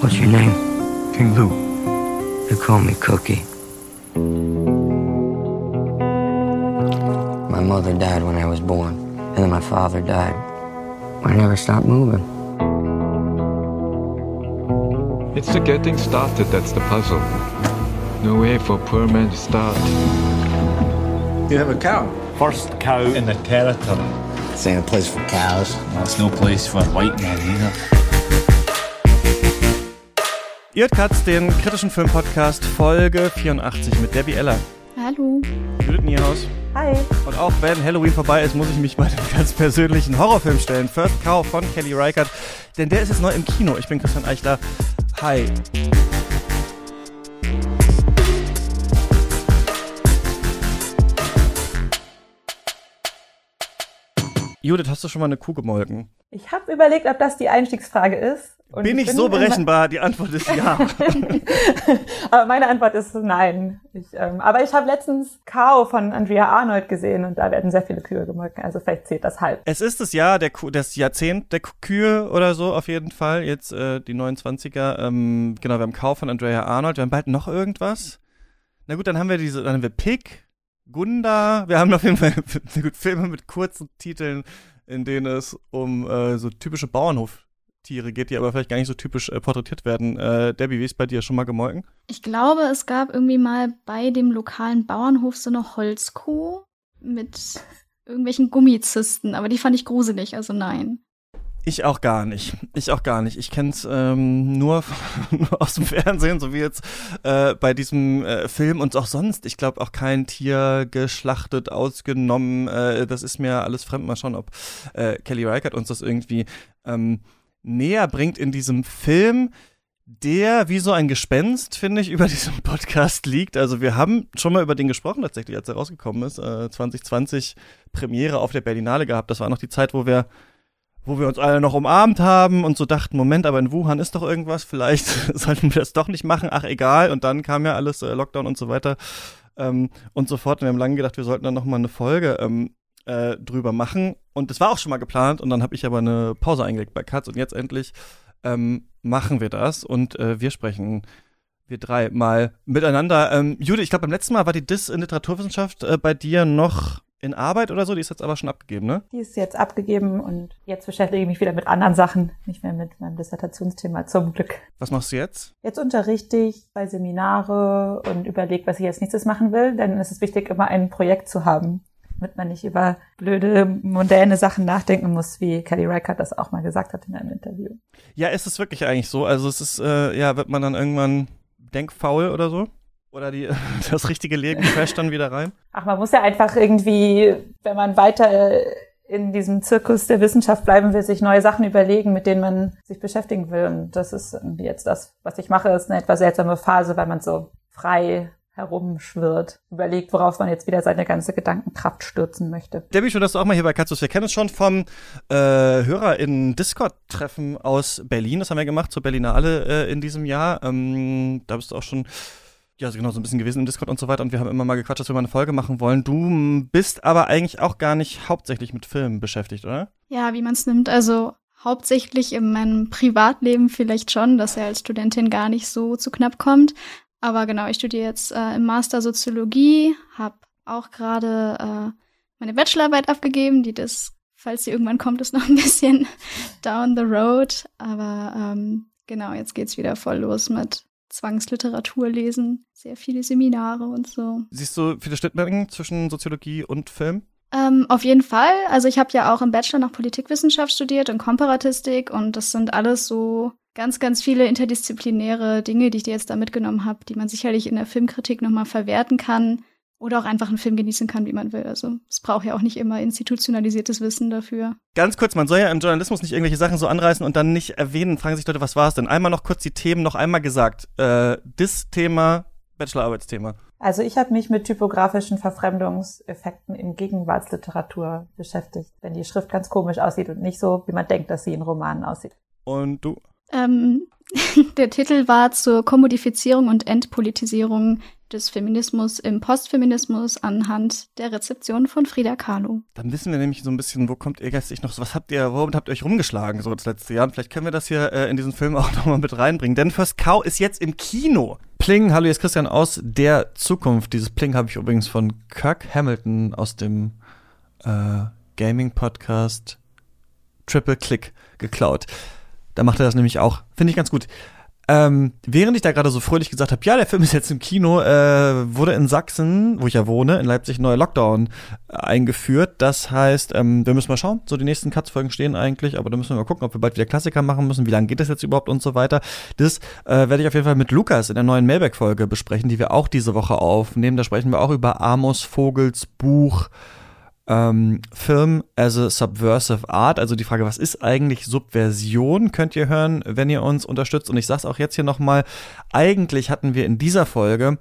What's your name? King Lou. They call me Cookie. My mother died when I was born, and then my father died. I never stopped moving. It's the getting started that's the puzzle. No way for poor man to start. You have a cow. First cow in the territory. This ain't a place for cows. Well, it's no place for a white men either. Ihr hört Katz, den kritischen Filmpodcast Folge 84 mit Debbie Eller. Hallo. Judith Niehaus. Hi. Und auch wenn Halloween vorbei ist, muss ich mich bei dem ganz persönlichen Horrorfilm stellen. First Cow von Kelly Reichardt. Denn der ist jetzt neu im Kino. Ich bin Christian Eichler. Hi. Judith, hast du schon mal eine Kuh gemolken? Ich habe überlegt, ob das die Einstiegsfrage ist. Bin ich, so berechenbar? Die Antwort ist ja. aber meine Antwort ist nein. Ich, ähm, aber ich habe letztens Cow von Andrea Arnold gesehen und da werden sehr viele Kühe gemolken. Also vielleicht zählt das halb. Es ist das Jahr, der Kuh, das Jahrzehnt der Kühe oder so auf jeden Fall. Jetzt äh, die 29er. Ähm, genau, wir haben Cow von Andrea Arnold. Wir haben bald noch irgendwas. Na gut, dann haben wir diese, dann haben wir Pig, Gunda. Wir haben auf jeden Fall Filme mit kurzen Titeln, in denen es um äh, so typische Bauernhof Tiere geht, die aber vielleicht gar nicht so typisch äh, porträtiert werden. Äh, Debbie, wie ist bei dir schon mal gemolken? Ich glaube, es gab irgendwie mal bei dem lokalen Bauernhof so eine Holzkuh mit irgendwelchen Gummizysten, aber die fand ich gruselig, also nein. Ich auch gar nicht. Ich auch gar nicht. Ich kenne es ähm, nur, nur aus dem Fernsehen, so wie jetzt äh, bei diesem äh, Film und auch sonst. Ich glaube auch kein Tier geschlachtet, ausgenommen. Äh, das ist mir alles fremd. Mal schauen, ob äh, Kelly Reichardt uns das irgendwie ähm, näher bringt in diesem Film, der wie so ein Gespenst, finde ich, über diesem Podcast liegt. Also wir haben schon mal über den gesprochen tatsächlich, als er rausgekommen ist. Äh, 2020 Premiere auf der Berlinale gehabt. Das war noch die Zeit, wo wir wo wir uns alle noch umarmt haben und so dachten, Moment, aber in Wuhan ist doch irgendwas, vielleicht sollten wir das doch nicht machen, ach egal. Und dann kam ja alles, äh, Lockdown und so weiter ähm, und so fort. Und wir haben lange gedacht, wir sollten dann noch mal eine Folge ähm, äh, drüber machen. Und das war auch schon mal geplant und dann habe ich aber eine Pause eingelegt bei Katz und jetzt endlich ähm, machen wir das und äh, wir sprechen wir drei mal miteinander. Ähm, Jude, ich glaube, beim letzten Mal war die Dis in Literaturwissenschaft äh, bei dir noch in Arbeit oder so? Die ist jetzt aber schon abgegeben, ne? Die ist jetzt abgegeben und jetzt beschäftige ich mich wieder mit anderen Sachen, nicht mehr mit meinem Dissertationsthema, zum Glück. Was machst du jetzt? Jetzt unterrichte ich bei Seminare und überlege, was ich als nächstes machen will, denn es ist wichtig, immer ein Projekt zu haben, damit man nicht über blöde, moderne Sachen nachdenken muss, wie Kelly Reichardt das auch mal gesagt hat in einem Interview. Ja, ist es wirklich eigentlich so? Also es ist, äh, ja, wird man dann irgendwann denkfaul oder so? Oder die, das richtige Leben crasht dann wieder rein? Ach, man muss ja einfach irgendwie, wenn man weiter in diesem Zirkus der Wissenschaft bleiben will, sich neue Sachen überlegen, mit denen man sich beschäftigen will. Und das ist irgendwie jetzt das, was ich mache, ist eine etwas seltsame Phase, weil man so frei herumschwirrt, überlegt, worauf man jetzt wieder seine ganze Gedankenkraft stürzen möchte. Debbie, schön, dass du auch mal hier bei Katzus. Wir kennen uns schon vom äh, Hörer in Discord-Treffen aus Berlin. Das haben wir gemacht zur Berlinale äh, in diesem Jahr. Ähm, da bist du auch schon ja, genau, so ein bisschen gewesen im Discord und so weiter und wir haben immer mal gequatscht, dass wir mal eine Folge machen wollen. Du bist aber eigentlich auch gar nicht hauptsächlich mit Filmen beschäftigt, oder? Ja, wie man es nimmt. Also hauptsächlich in meinem Privatleben vielleicht schon, dass er als Studentin gar nicht so zu knapp kommt. Aber genau, ich studiere jetzt äh, im Master Soziologie, habe auch gerade äh, meine Bachelorarbeit abgegeben, die das, falls sie irgendwann kommt, ist noch ein bisschen down the road. Aber ähm, genau, jetzt geht's wieder voll los mit Zwangsliteratur lesen, sehr viele Seminare und so. Siehst du viele Schnittmengen zwischen Soziologie und Film? Ähm, auf jeden Fall. Also ich habe ja auch im Bachelor noch Politikwissenschaft studiert und Komparatistik und das sind alles so ganz, ganz viele interdisziplinäre Dinge, die ich dir jetzt da mitgenommen habe, die man sicherlich in der Filmkritik nochmal verwerten kann oder auch einfach einen Film genießen kann, wie man will. Also es braucht ja auch nicht immer institutionalisiertes Wissen dafür. Ganz kurz, man soll ja im Journalismus nicht irgendwelche Sachen so anreißen und dann nicht erwähnen, fragen sich Leute, was war es denn? Einmal noch kurz die Themen noch einmal gesagt. Äh, das Thema, Bachelorarbeitsthema. Also ich habe mich mit typografischen Verfremdungseffekten in Gegenwartsliteratur beschäftigt, wenn die Schrift ganz komisch aussieht und nicht so, wie man denkt, dass sie in Romanen aussieht. Und du? Ähm, der Titel war zur Kommodifizierung und Entpolitisierung des Feminismus im Postfeminismus anhand der Rezeption von Frida Kahlo. Dann wissen wir nämlich so ein bisschen, wo kommt ihr geistig noch so, was habt ihr, womit habt ihr euch rumgeschlagen so das letzte Jahr? Und vielleicht können wir das hier äh, in diesen Film auch nochmal mit reinbringen. Denn First Cow ist jetzt im Kino. Pling, hallo, hier ist Christian aus der Zukunft. Dieses Pling habe ich übrigens von Kirk Hamilton aus dem äh, Gaming-Podcast Triple Click geklaut. Da macht er das nämlich auch. Finde ich ganz gut. Ähm, während ich da gerade so fröhlich gesagt habe, ja, der Film ist jetzt im Kino, äh, wurde in Sachsen, wo ich ja wohne, in Leipzig neuer Lockdown äh, eingeführt. Das heißt, ähm, wir müssen mal schauen. So die nächsten Cuts-Folgen stehen eigentlich, aber da müssen wir mal gucken, ob wir bald wieder Klassiker machen müssen. Wie lange geht das jetzt überhaupt und so weiter. Das äh, werde ich auf jeden Fall mit Lukas in der neuen Mailback-Folge besprechen, die wir auch diese Woche aufnehmen. Da sprechen wir auch über Amos Vogels Buch ähm, Film as a Subversive Art. Also die Frage, was ist eigentlich Subversion, könnt ihr hören, wenn ihr uns unterstützt. Und ich sage es auch jetzt hier nochmal, eigentlich hatten wir in dieser Folge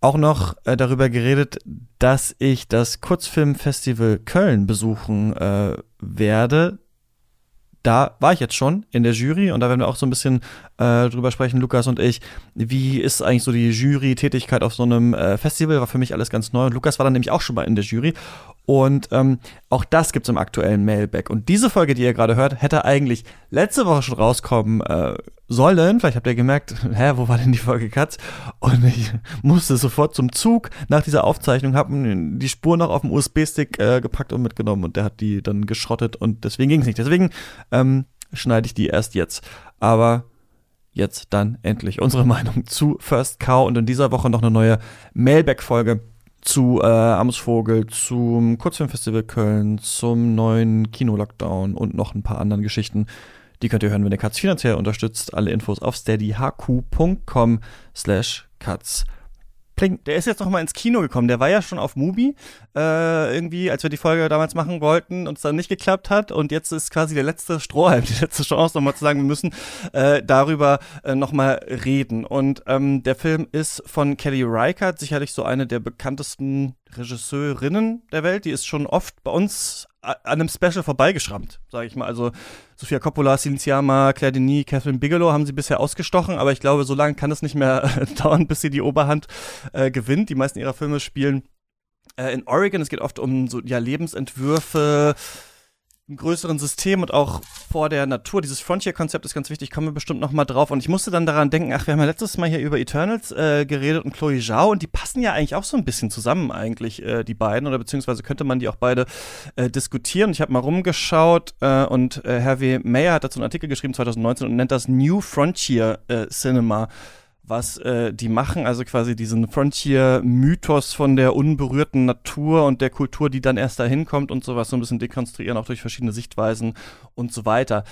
auch noch äh, darüber geredet, dass ich das Kurzfilmfestival Köln besuchen äh, werde da war ich jetzt schon in der Jury und da werden wir auch so ein bisschen äh, drüber sprechen, Lukas und ich. Wie ist eigentlich so die Jury-Tätigkeit auf so einem äh, Festival? War für mich alles ganz neu. Und Lukas war dann nämlich auch schon mal in der Jury. Und ähm, auch das gibt's im aktuellen Mailback. Und diese Folge, die ihr gerade hört, hätte eigentlich letzte Woche schon rauskommen äh, sollen. Vielleicht habt ihr gemerkt, hä, wo war denn die Folge Katz? Und ich musste sofort zum Zug nach dieser Aufzeichnung, haben die Spur noch auf dem USB-Stick äh, gepackt und mitgenommen. Und der hat die dann geschrottet und deswegen ging's nicht. Deswegen ähm, schneide ich die erst jetzt. Aber jetzt dann endlich unsere Meinung zu First Cow und in dieser Woche noch eine neue Mailback-Folge zu äh, Amsvogel, zum Kurzfilmfestival Köln, zum neuen Kino-Lockdown und noch ein paar anderen Geschichten. Die könnt ihr hören, wenn ihr Katz finanziell unterstützt. Alle Infos auf steadyhq.com slash katz. Pling. Der ist jetzt noch mal ins Kino gekommen. Der war ja schon auf Mubi, äh, irgendwie, als wir die Folge damals machen wollten und es dann nicht geklappt hat. Und jetzt ist quasi der letzte Strohhalm, die letzte Chance, nochmal zu sagen, wir müssen äh, darüber äh, nochmal reden. Und ähm, der Film ist von Kelly Reichardt, sicherlich so eine der bekanntesten Regisseurinnen der Welt. Die ist schon oft bei uns an einem Special vorbeigeschrammt, sage ich mal. Also Sofia Coppola, Silenziama, Claire Denis, Catherine Bigelow haben sie bisher ausgestochen, aber ich glaube, so lange kann es nicht mehr dauern, bis sie die Oberhand äh, gewinnt. Die meisten ihrer Filme spielen äh, in Oregon. Es geht oft um so ja Lebensentwürfe, im größeren System und auch vor der Natur. Dieses Frontier-Konzept ist ganz wichtig, kommen wir bestimmt noch mal drauf. Und ich musste dann daran denken, ach, wir haben ja letztes Mal hier über Eternals äh, geredet und Chloe Zhao und die passen ja eigentlich auch so ein bisschen zusammen eigentlich, äh, die beiden, oder beziehungsweise könnte man die auch beide äh, diskutieren. Ich habe mal rumgeschaut äh, und äh, Herr W. Mayer hat dazu einen Artikel geschrieben 2019 und nennt das New Frontier äh, Cinema was äh, die machen, also quasi diesen Frontier-Mythos von der unberührten Natur und der Kultur, die dann erst dahin kommt und sowas, so ein bisschen dekonstruieren, auch durch verschiedene Sichtweisen und so weiter.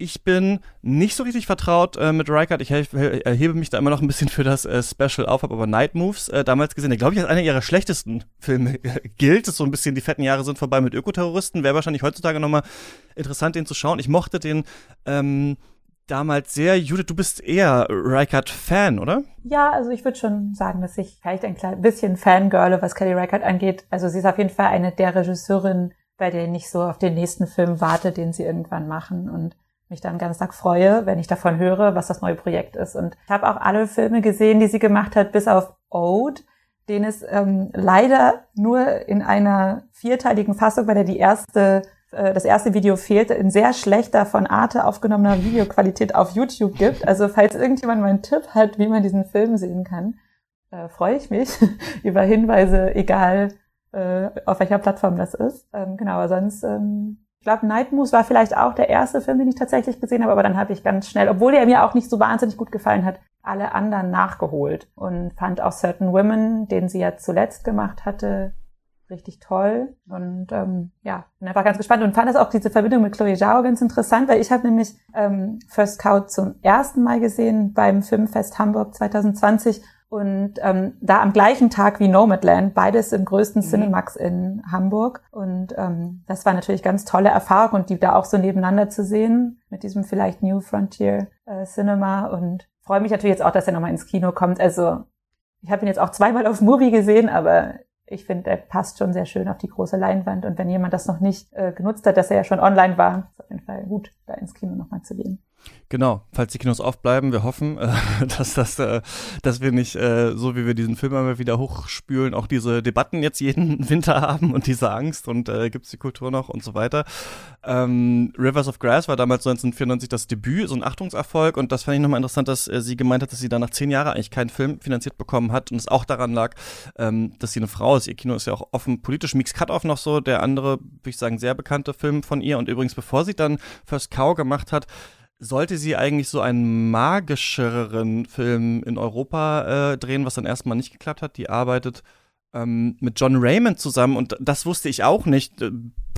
Ich bin nicht so richtig vertraut äh, mit Rykard. Ich erhebe mich da immer noch ein bisschen für das äh, Special auf, habe aber Night Moves äh, damals gesehen, der glaube ich als einer ihrer schlechtesten Filme äh, gilt. Ist so ein bisschen, die fetten Jahre sind vorbei mit Ökoterroristen. Wäre wahrscheinlich heutzutage nochmal interessant, den zu schauen. Ich mochte den ähm, damals sehr. Judith, du bist eher Reichardt-Fan, oder? Ja, also ich würde schon sagen, dass ich vielleicht ein klein bisschen Fangirle, was Kelly Reichardt angeht. Also sie ist auf jeden Fall eine der Regisseurinnen, bei denen ich so auf den nächsten Film warte, den sie irgendwann machen und mich dann ganz Tag freue, wenn ich davon höre, was das neue Projekt ist. Und ich habe auch alle Filme gesehen, die sie gemacht hat, bis auf Ode, den es ähm, leider nur in einer vierteiligen Fassung, weil er die erste das erste Video fehlt, in sehr schlechter von Arte aufgenommener Videoqualität auf YouTube gibt. Also falls irgendjemand mal einen Tipp hat, wie man diesen Film sehen kann, äh, freue ich mich über Hinweise, egal äh, auf welcher Plattform das ist. Ähm, genau, aber sonst, ähm, ich glaube, Night Moose war vielleicht auch der erste Film, den ich tatsächlich gesehen habe, aber dann habe ich ganz schnell, obwohl der mir auch nicht so wahnsinnig gut gefallen hat, alle anderen nachgeholt und fand auch Certain Women, den sie ja zuletzt gemacht hatte, richtig toll und ähm, ja, bin einfach ganz gespannt und fand das auch diese Verbindung mit Chloe Zhao ganz interessant, weil ich habe nämlich ähm, First Cow zum ersten Mal gesehen beim Filmfest Hamburg 2020 und ähm, da am gleichen Tag wie Nomadland, beides im größten mhm. Cinemax in Hamburg und ähm, das war natürlich ganz tolle Erfahrung und die da auch so nebeneinander zu sehen mit diesem vielleicht New Frontier äh, Cinema und freue mich natürlich jetzt auch, dass er nochmal ins Kino kommt. Also ich habe ihn jetzt auch zweimal auf Movie gesehen, aber ich finde, er passt schon sehr schön auf die große Leinwand. Und wenn jemand das noch nicht äh, genutzt hat, dass er ja schon online war, ist auf jeden Fall gut, da ins Kino nochmal zu gehen. Genau, falls die Kinos aufbleiben, wir hoffen, äh, dass das, äh, dass wir nicht, äh, so wie wir diesen Film immer wieder hochspülen, auch diese Debatten jetzt jeden Winter haben und diese Angst und äh, gibt es die Kultur noch und so weiter. Ähm, Rivers of Grass war damals 1994 das Debüt, so ein Achtungserfolg und das fand ich nochmal interessant, dass äh, sie gemeint hat, dass sie da nach zehn Jahren eigentlich keinen Film finanziert bekommen hat und es auch daran lag, ähm, dass sie eine Frau ist. Ihr Kino ist ja auch offen politisch. Mix Cut-Off noch so, der andere, würde ich sagen, sehr bekannte Film von ihr und übrigens, bevor sie dann First Cow gemacht hat, sollte sie eigentlich so einen magischeren Film in Europa äh, drehen, was dann erstmal nicht geklappt hat. Die arbeitet ähm, mit John Raymond zusammen und das wusste ich auch nicht äh,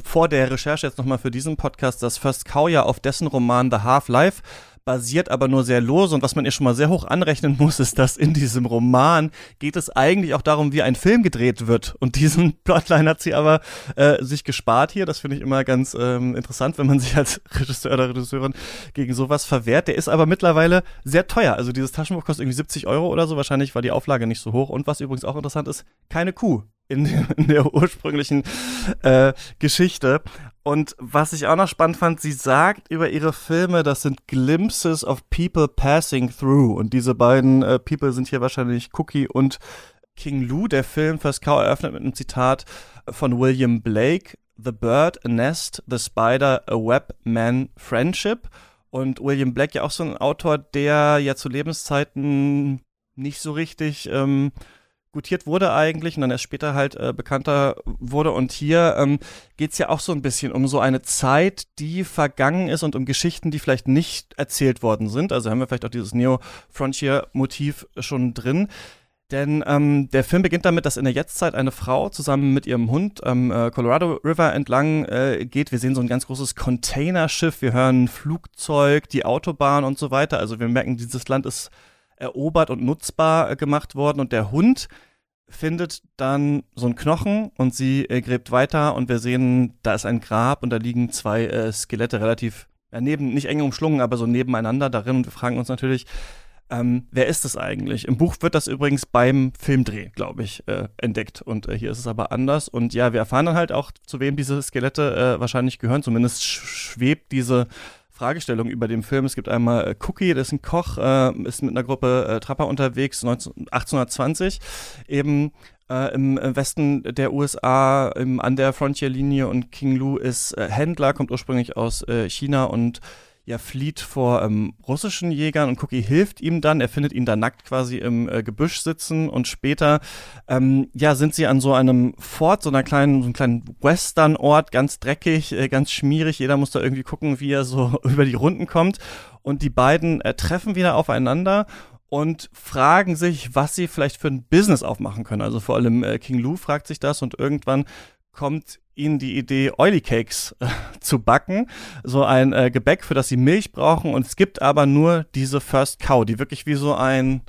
vor der Recherche jetzt nochmal für diesen Podcast, dass First Cow ja auf dessen Roman The Half-Life basiert aber nur sehr lose. Und was man ihr schon mal sehr hoch anrechnen muss, ist, dass in diesem Roman geht es eigentlich auch darum, wie ein Film gedreht wird. Und diesen Plotline hat sie aber äh, sich gespart hier. Das finde ich immer ganz ähm, interessant, wenn man sich als Regisseur oder Regisseurin gegen sowas verwehrt. Der ist aber mittlerweile sehr teuer. Also dieses Taschenbuch kostet irgendwie 70 Euro oder so. Wahrscheinlich war die Auflage nicht so hoch. Und was übrigens auch interessant ist, keine Kuh in, in der ursprünglichen äh, Geschichte. Und was ich auch noch spannend fand, sie sagt über ihre Filme, das sind Glimpses of people passing through. Und diese beiden äh, People sind hier wahrscheinlich Cookie und King Lou. Der Film First Cow eröffnet mit einem Zitat von William Blake. The Bird, a Nest, The Spider, a Web, Man, Friendship. Und William Blake ja auch so ein Autor, der ja zu Lebenszeiten nicht so richtig ähm, gutiert wurde eigentlich und dann erst später halt äh, bekannter wurde. Und hier ähm, geht ja auch so ein bisschen um so eine Zeit, die vergangen ist und um Geschichten, die vielleicht nicht erzählt worden sind. Also haben wir vielleicht auch dieses Neo-Frontier-Motiv schon drin. Denn ähm, der Film beginnt damit, dass in der Jetztzeit eine Frau zusammen mit ihrem Hund am äh, Colorado River entlang äh, geht. Wir sehen so ein ganz großes Containerschiff, wir hören Flugzeug, die Autobahn und so weiter. Also wir merken, dieses Land ist erobert und nutzbar äh, gemacht worden und der Hund findet dann so einen Knochen und sie äh, gräbt weiter und wir sehen, da ist ein Grab und da liegen zwei äh, Skelette relativ ja, neben, nicht eng umschlungen, aber so nebeneinander darin und wir fragen uns natürlich, ähm, wer ist es eigentlich? Im Buch wird das übrigens beim Filmdreh, glaube ich, äh, entdeckt. Und äh, hier ist es aber anders. Und ja, wir erfahren dann halt auch, zu wem diese Skelette äh, wahrscheinlich gehören. Zumindest schwebt diese Fragestellung über den Film. Es gibt einmal äh, Cookie, das ist ein Koch, äh, ist mit einer Gruppe äh, Trapper unterwegs, 19, 1820, eben äh, im Westen der USA im, an der Frontierlinie und King Lu ist äh, Händler, kommt ursprünglich aus äh, China und ja flieht vor ähm, russischen Jägern und Cookie hilft ihm dann. Er findet ihn da nackt quasi im äh, Gebüsch sitzen und später ähm, ja sind sie an so einem Fort, so einer kleinen, so einem kleinen Western-Ort, ganz dreckig, äh, ganz schmierig. Jeder muss da irgendwie gucken, wie er so über die Runden kommt. Und die beiden äh, treffen wieder aufeinander und fragen sich, was sie vielleicht für ein Business aufmachen können. Also vor allem äh, King Lou fragt sich das und irgendwann kommt ihnen die Idee, Oily Cakes äh, zu backen. So ein äh, Gebäck, für das sie Milch brauchen. Und es gibt aber nur diese First Cow, die wirklich wie so ein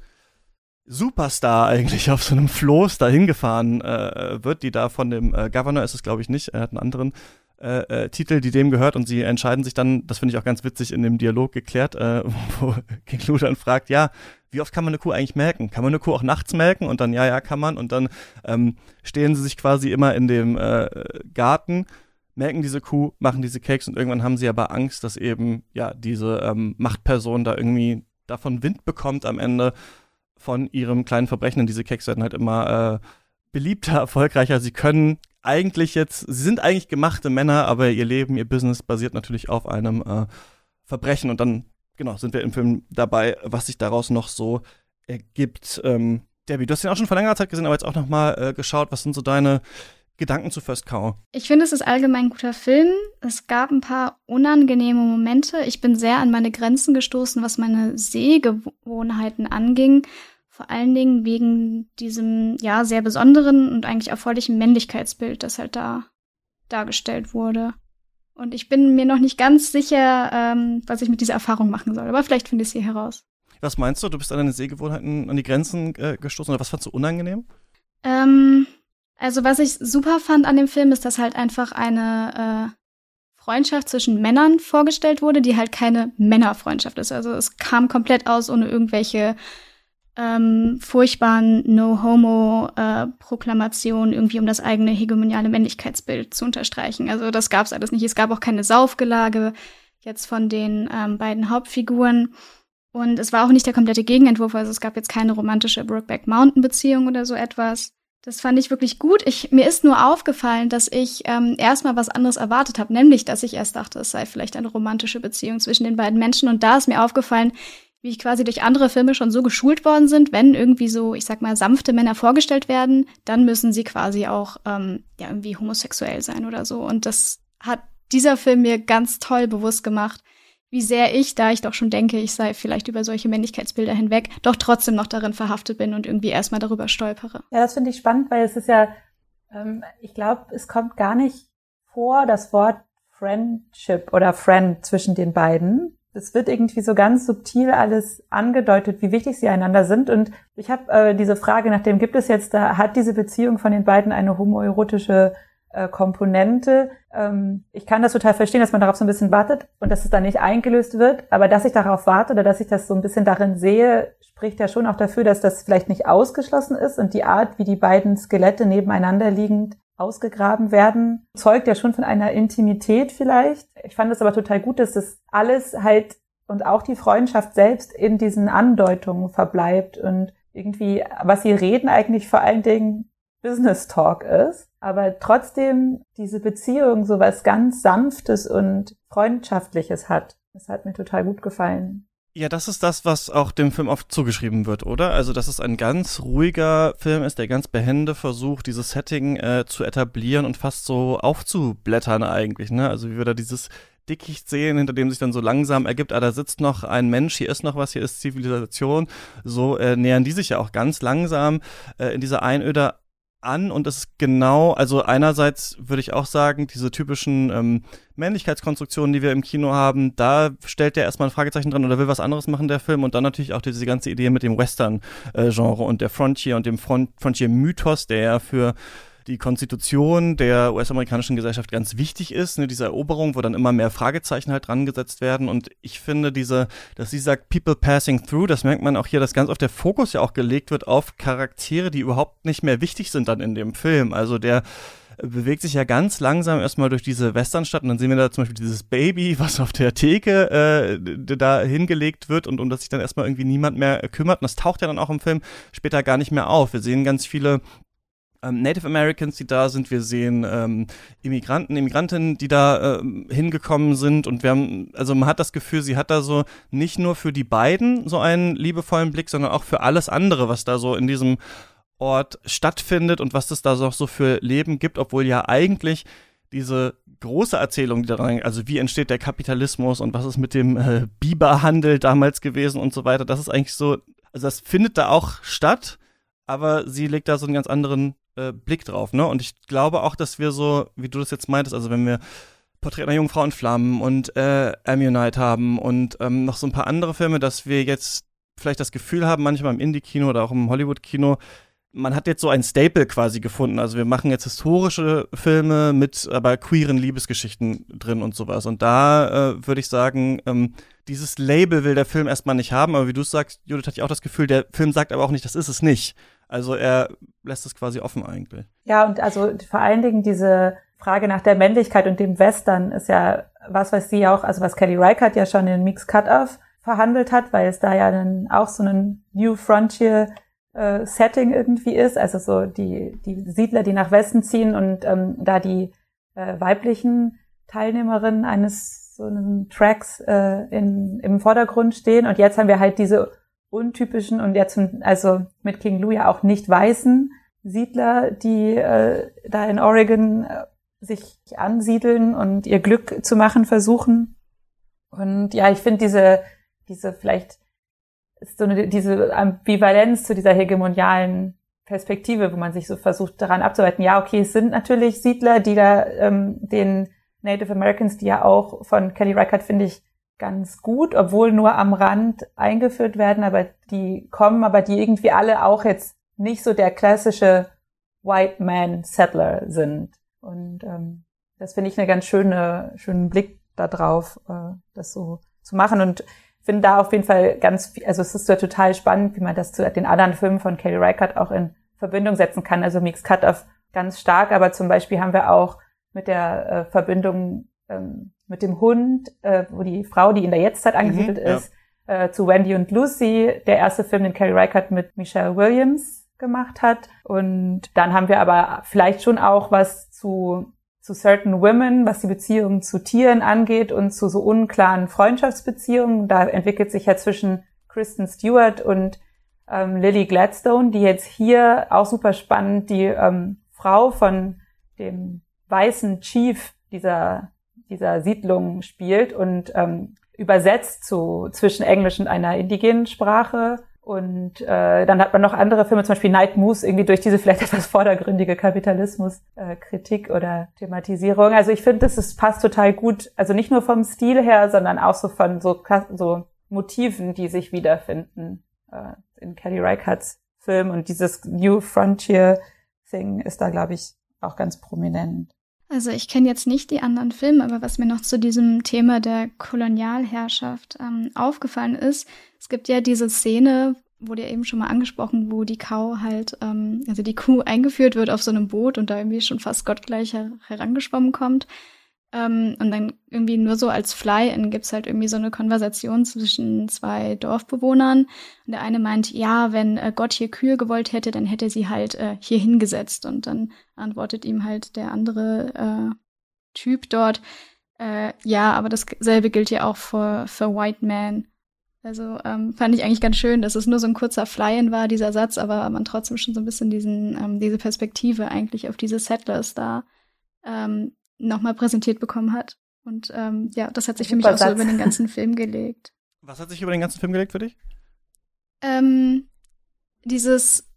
Superstar eigentlich auf so einem Floß dahin gefahren äh, wird, die da von dem äh, Governor ist es, glaube ich, nicht. Er hat einen anderen äh, äh, Titel, die dem gehört und sie entscheiden sich dann, das finde ich auch ganz witzig in dem Dialog geklärt, äh, wo King Lou dann fragt, ja, wie oft kann man eine Kuh eigentlich melken? Kann man eine Kuh auch nachts melken? Und dann, ja, ja, kann man. Und dann ähm, stehen sie sich quasi immer in dem äh, Garten, melken diese Kuh, machen diese Cakes und irgendwann haben sie aber Angst, dass eben, ja, diese ähm, Machtperson da irgendwie davon Wind bekommt am Ende von ihrem kleinen Verbrechen. Und diese Cakes werden halt immer äh, beliebter, erfolgreicher. Sie können eigentlich jetzt, sie sind eigentlich gemachte Männer, aber ihr Leben, ihr Business basiert natürlich auf einem äh, Verbrechen und dann, genau, sind wir im Film dabei, was sich daraus noch so ergibt. Ähm, Debbie, du hast den auch schon vor längerer Zeit gesehen, aber jetzt auch noch mal äh, geschaut, was sind so deine Gedanken zu First Cow? Ich finde, es ist allgemein ein guter Film. Es gab ein paar unangenehme Momente. Ich bin sehr an meine Grenzen gestoßen, was meine Sehgewohnheiten anging. Vor allen Dingen wegen diesem, ja, sehr besonderen und eigentlich erfreulichen Männlichkeitsbild, das halt da dargestellt wurde. Und ich bin mir noch nicht ganz sicher, ähm, was ich mit dieser Erfahrung machen soll. Aber vielleicht finde ich es hier heraus. Was meinst du? Du bist an deine Sehgewohnheiten an die Grenzen äh, gestoßen oder was fandst du unangenehm? Ähm, also was ich super fand an dem Film ist, dass halt einfach eine äh, Freundschaft zwischen Männern vorgestellt wurde, die halt keine Männerfreundschaft ist. Also es kam komplett aus ohne irgendwelche ähm, furchtbaren No-Homo-Proklamationen, äh, irgendwie um das eigene hegemoniale Männlichkeitsbild zu unterstreichen. Also das gab es alles nicht. Es gab auch keine Saufgelage, jetzt von den ähm, beiden Hauptfiguren. Und es war auch nicht der komplette Gegenentwurf, also es gab jetzt keine romantische Brookback Mountain Beziehung oder so etwas. Das fand ich wirklich gut. Ich, mir ist nur aufgefallen, dass ich ähm, erstmal was anderes erwartet habe, nämlich, dass ich erst dachte, es sei vielleicht eine romantische Beziehung zwischen den beiden Menschen. Und da ist mir aufgefallen, wie ich quasi durch andere Filme schon so geschult worden sind, wenn irgendwie so, ich sag mal, sanfte Männer vorgestellt werden, dann müssen sie quasi auch ähm, ja irgendwie homosexuell sein oder so. Und das hat dieser Film mir ganz toll bewusst gemacht, wie sehr ich, da ich doch schon denke, ich sei vielleicht über solche Männlichkeitsbilder hinweg, doch trotzdem noch darin verhaftet bin und irgendwie erstmal darüber stolpere. Ja, das finde ich spannend, weil es ist ja, ähm, ich glaube, es kommt gar nicht vor, das Wort Friendship oder Friend zwischen den beiden. Es wird irgendwie so ganz subtil alles angedeutet, wie wichtig sie einander sind. Und ich habe äh, diese Frage nach dem, gibt es jetzt da, hat diese Beziehung von den beiden eine homoerotische äh, Komponente. Ähm, ich kann das total verstehen, dass man darauf so ein bisschen wartet und dass es dann nicht eingelöst wird. Aber dass ich darauf warte oder dass ich das so ein bisschen darin sehe, spricht ja schon auch dafür, dass das vielleicht nicht ausgeschlossen ist und die Art, wie die beiden Skelette nebeneinander liegend ausgegraben werden, zeugt ja schon von einer Intimität vielleicht. Ich fand es aber total gut, dass das alles halt und auch die Freundschaft selbst in diesen Andeutungen verbleibt und irgendwie, was sie reden, eigentlich vor allen Dingen Business Talk ist, aber trotzdem diese Beziehung so was ganz Sanftes und Freundschaftliches hat. Das hat mir total gut gefallen. Ja, das ist das, was auch dem Film oft zugeschrieben wird, oder? Also, dass es ein ganz ruhiger Film ist, der ganz behende versucht, dieses Setting äh, zu etablieren und fast so aufzublättern eigentlich, ne? Also, wie wir da dieses Dickicht sehen, hinter dem sich dann so langsam ergibt, ah, da sitzt noch ein Mensch, hier ist noch was, hier ist Zivilisation. So äh, nähern die sich ja auch ganz langsam äh, in dieser Einöde an und es ist genau, also einerseits würde ich auch sagen, diese typischen ähm, Männlichkeitskonstruktionen, die wir im Kino haben, da stellt der erstmal ein Fragezeichen dran oder will was anderes machen, der Film. Und dann natürlich auch diese ganze Idee mit dem Western-Genre und der Frontier und dem Frontier-Mythos, der ja für die Konstitution der US-amerikanischen Gesellschaft ganz wichtig ist, ne, diese Eroberung, wo dann immer mehr Fragezeichen halt dran gesetzt werden. Und ich finde diese, dass sie sagt, people passing through, das merkt man auch hier, dass ganz oft der Fokus ja auch gelegt wird auf Charaktere, die überhaupt nicht mehr wichtig sind dann in dem Film. Also der bewegt sich ja ganz langsam erstmal durch diese Westernstadt und dann sehen wir da zum Beispiel dieses Baby, was auf der Theke äh, da hingelegt wird und um das sich dann erstmal irgendwie niemand mehr kümmert. Und das taucht ja dann auch im Film später gar nicht mehr auf. Wir sehen ganz viele Native Americans, die da sind. Wir sehen ähm, Immigranten, Immigrantinnen, die da ähm, hingekommen sind. Und wir haben, also man hat das Gefühl, sie hat da so nicht nur für die beiden so einen liebevollen Blick, sondern auch für alles andere, was da so in diesem Ort stattfindet und was es da so für Leben gibt, obwohl ja eigentlich diese große Erzählung, die daran, also wie entsteht der Kapitalismus und was ist mit dem äh, Biberhandel damals gewesen und so weiter, das ist eigentlich so, also das findet da auch statt, aber sie legt da so einen ganz anderen äh, Blick drauf, ne? Und ich glaube auch, dass wir so, wie du das jetzt meintest, also wenn wir Porträt einer Jungfrau in Flammen und äh, Ammonite haben und ähm, noch so ein paar andere Filme, dass wir jetzt vielleicht das Gefühl haben, manchmal im Indie-Kino oder auch im Hollywood-Kino, man hat jetzt so ein Staple quasi gefunden. Also wir machen jetzt historische Filme mit aber queeren Liebesgeschichten drin und sowas. Und da äh, würde ich sagen, ähm, dieses Label will der Film erstmal nicht haben, aber wie du sagst, Judith hatte ich auch das Gefühl, der Film sagt aber auch nicht, das ist es nicht. Also er lässt es quasi offen eigentlich. Ja, und also vor allen Dingen diese Frage nach der Männlichkeit und dem Western ist ja was, was sie auch, also was Kelly Reichardt ja schon in Mix Cut-Off verhandelt hat, weil es da ja dann auch so ein New Frontier äh, Setting irgendwie ist, also so die, die Siedler, die nach Westen ziehen und ähm, da die äh, weiblichen Teilnehmerinnen eines so einen Tracks äh, in, im Vordergrund stehen. Und jetzt haben wir halt diese untypischen und jetzt also mit King Lou ja auch nicht weißen Siedler, die äh, da in Oregon äh, sich ansiedeln und ihr Glück zu machen versuchen. Und ja, ich finde diese, diese vielleicht so eine, diese Ambivalenz zu dieser hegemonialen Perspektive, wo man sich so versucht daran abzuarbeiten. Ja, okay, es sind natürlich Siedler, die da ähm, den Native Americans, die ja auch von Kelly Reichardt, finde ich, ganz gut, obwohl nur am Rand eingeführt werden, aber die kommen, aber die irgendwie alle auch jetzt nicht so der klassische White Man Settler sind. Und ähm, das finde ich eine ganz schöne, schönen Blick darauf, äh, das so zu machen. Und finde da auf jeden Fall ganz viel, also es ist ja total spannend, wie man das zu den anderen Filmen von Kelly Reichardt auch in Verbindung setzen kann. Also Mix Cut auf ganz stark, aber zum Beispiel haben wir auch mit der äh, Verbindung ähm, mit dem Hund, äh, wo die Frau, die in der Jetztzeit angesiedelt Mhm, ja. ist, äh, zu Wendy und Lucy, der erste Film, den Carrie Reichardt mit Michelle Williams gemacht hat. Und dann haben wir aber vielleicht schon auch was zu, zu certain women, was die Beziehung zu Tieren angeht und zu so unklaren Freundschaftsbeziehungen. Da entwickelt sich ja zwischen Kristen Stewart und ähm, Lily Gladstone, die jetzt hier auch super spannend die ähm, Frau von dem weißen Chief dieser, dieser Siedlung spielt und ähm, übersetzt zu zwischen Englisch und einer indigenen Sprache. Und äh, dann hat man noch andere Filme, zum Beispiel Night Moves, irgendwie durch diese vielleicht etwas vordergründige Kapitalismus-Kritik oder Thematisierung. Also ich finde, das ist, passt total gut, also nicht nur vom Stil her, sondern auch so von so, so Motiven, die sich wiederfinden äh, in Kelly Reichardts Film. Und dieses New Frontier-Thing ist da, glaube ich, auch ganz prominent. Also ich kenne jetzt nicht die anderen Filme, aber was mir noch zu diesem Thema der Kolonialherrschaft ähm, aufgefallen ist, es gibt ja diese Szene, wurde ja eben schon mal angesprochen, wo die Kau halt, ähm, also die Kuh eingeführt wird auf so einem Boot und da irgendwie schon fast gottgleich her herangeschwommen kommt. Ähm, und dann irgendwie nur so als Fly-In gibt's halt irgendwie so eine Konversation zwischen zwei Dorfbewohnern. Und der eine meint, ja, wenn äh, Gott hier Kühe gewollt hätte, dann hätte sie halt äh, hier hingesetzt. Und dann antwortet ihm halt der andere äh, Typ dort, äh, ja, aber dasselbe gilt ja auch für, für White Man. Also ähm, fand ich eigentlich ganz schön, dass es nur so ein kurzer Fly-In war, dieser Satz, aber man trotzdem schon so ein bisschen diesen, ähm, diese Perspektive eigentlich auf diese Settlers da ähm, nochmal präsentiert bekommen hat. Und ähm, ja, das hat sich für mich Super auch so über den ganzen Film gelegt. Was hat sich über den ganzen Film gelegt für dich? Ähm, dieses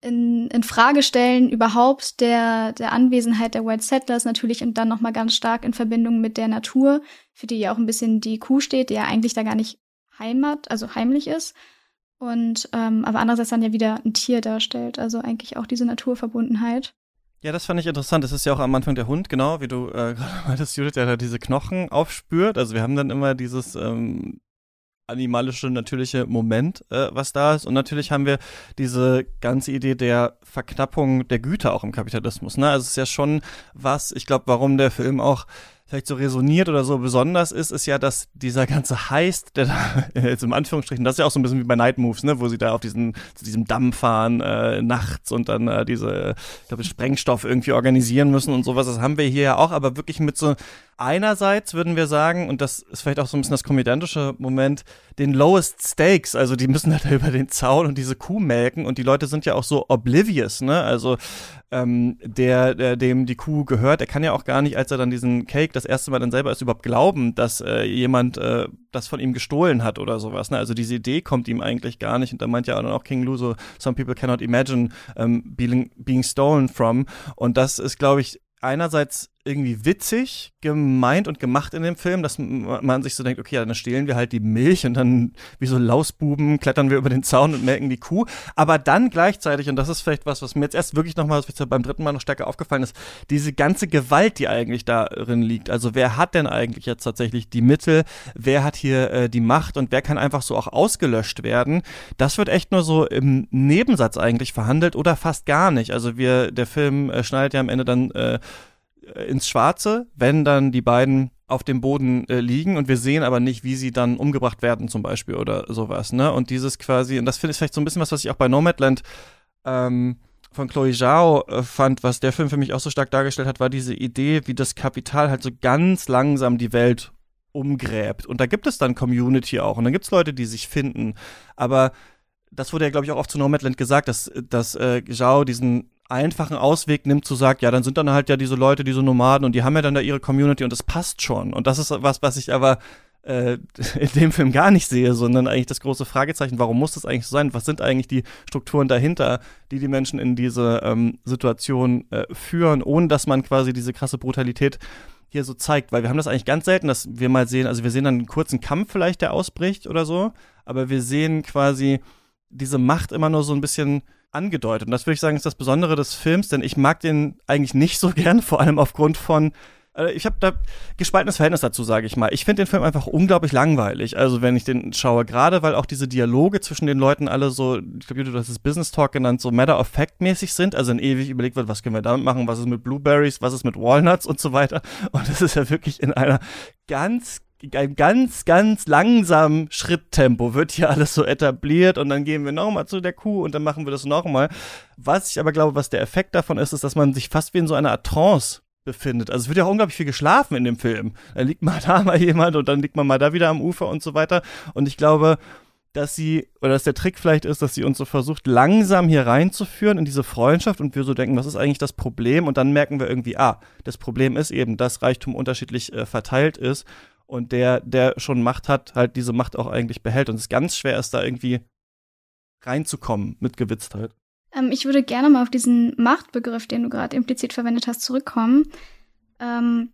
in, in Frage stellen überhaupt der, der Anwesenheit der White Settlers natürlich und dann nochmal ganz stark in Verbindung mit der Natur, für die ja auch ein bisschen die Kuh steht, die ja eigentlich da gar nicht Heimat, also heimlich ist. Und ähm, aber andererseits dann ja wieder ein Tier darstellt, also eigentlich auch diese Naturverbundenheit. Ja, das fand ich interessant. Das ist ja auch am Anfang der Hund, genau, wie du äh, gerade meintest, Judith, der da diese Knochen aufspürt. Also wir haben dann immer dieses ähm, animalische, natürliche Moment, äh, was da ist. Und natürlich haben wir diese ganze Idee der Verknappung der Güter auch im Kapitalismus. Ne? Also es ist ja schon was, ich glaube, warum der Film auch vielleicht so resoniert oder so besonders ist, ist ja, dass dieser ganze Heist, der da jetzt im Anführungsstrichen, das ist ja auch so ein bisschen wie bei Night Moves, ne, wo sie da auf diesen, zu diesem Damm fahren äh, nachts und dann äh, diese, ich glaube, Sprengstoff irgendwie organisieren müssen und sowas. Das haben wir hier ja auch, aber wirklich mit so einerseits würden wir sagen, und das ist vielleicht auch so ein bisschen das komödiantische Moment, den lowest stakes, also die müssen halt über den Zaun und diese Kuh melken und die Leute sind ja auch so oblivious, ne? Also ähm, der, der dem die Kuh gehört, der kann ja auch gar nicht, als er dann diesen Cake das erste Mal dann selber erst überhaupt glauben, dass äh, jemand äh, das von ihm gestohlen hat oder sowas. Ne? Also diese Idee kommt ihm eigentlich gar nicht. Und da meint ja dann auch King Lou so, some people cannot imagine um, being, being stolen from. Und das ist, glaube ich, einerseits irgendwie witzig gemeint und gemacht in dem Film, dass man sich so denkt, okay, dann stehlen wir halt die Milch und dann wie so Lausbuben klettern wir über den Zaun und melken die Kuh. Aber dann gleichzeitig, und das ist vielleicht was, was mir jetzt erst wirklich nochmal, beim dritten Mal noch stärker aufgefallen ist, diese ganze Gewalt, die eigentlich darin liegt. Also wer hat denn eigentlich jetzt tatsächlich die Mittel? Wer hat hier äh, die Macht und wer kann einfach so auch ausgelöscht werden? Das wird echt nur so im Nebensatz eigentlich verhandelt oder fast gar nicht. Also wir, der Film äh, schneidet ja am Ende dann äh, ins Schwarze, wenn dann die beiden auf dem Boden äh, liegen und wir sehen aber nicht, wie sie dann umgebracht werden zum Beispiel oder sowas, ne? Und dieses quasi, und das finde ich vielleicht so ein bisschen was, was ich auch bei Nomadland ähm, von Chloe Zhao äh, fand, was der Film für mich auch so stark dargestellt hat, war diese Idee, wie das Kapital halt so ganz langsam die Welt umgräbt. Und da gibt es dann Community auch und dann gibt es Leute, die sich finden. Aber das wurde ja, glaube ich, auch oft zu Nomadland gesagt, dass, dass äh, Zhao diesen einfachen Ausweg nimmt, zu sagen, ja, dann sind dann halt ja diese Leute, diese Nomaden und die haben ja dann da ihre Community und das passt schon. Und das ist was, was ich aber äh, in dem Film gar nicht sehe, sondern eigentlich das große Fragezeichen, warum muss das eigentlich so sein? Was sind eigentlich die Strukturen dahinter, die die Menschen in diese ähm, Situation äh, führen, ohne dass man quasi diese krasse Brutalität hier so zeigt, weil wir haben das eigentlich ganz selten, dass wir mal sehen, also wir sehen dann einen kurzen Kampf vielleicht, der ausbricht oder so, aber wir sehen quasi diese Macht immer nur so ein bisschen angedeutet. Und das würde ich sagen, ist das Besondere des Films, denn ich mag den eigentlich nicht so gern, vor allem aufgrund von Also ich habe da gespaltenes Verhältnis dazu, sage ich mal. Ich finde den Film einfach unglaublich langweilig. Also wenn ich den schaue, gerade weil auch diese Dialoge zwischen den Leuten alle so, ich glaube, du hast es Business Talk genannt, so Matter of Fact mäßig sind. Also dann ewig überlegt wird, was können wir damit machen, was ist mit Blueberries, was ist mit Walnuts und so weiter. Und das ist ja wirklich in einer ganz ein ganz, ganz langsamen Schritttempo wird hier alles so etabliert und dann gehen wir nochmal zu der Kuh und dann machen wir das nochmal. Was ich aber glaube, was der Effekt davon ist, ist, dass man sich fast wie in so einer Art Trance befindet. Also es wird ja auch unglaublich viel geschlafen in dem Film. Da liegt mal da mal jemand und dann liegt man mal da wieder am Ufer und so weiter. Und ich glaube, dass sie, oder dass der Trick vielleicht ist, dass sie uns so versucht, langsam hier reinzuführen in diese Freundschaft und wir so denken, was ist eigentlich das Problem? Und dann merken wir irgendwie, ah, das Problem ist eben, dass Reichtum unterschiedlich äh, verteilt ist und der, der schon Macht hat, halt diese Macht auch eigentlich behält. Und es ganz schwer ist, da irgendwie reinzukommen mit Gewitztheit. Ähm, ich würde gerne mal auf diesen Machtbegriff, den du gerade implizit verwendet hast, zurückkommen. Ähm,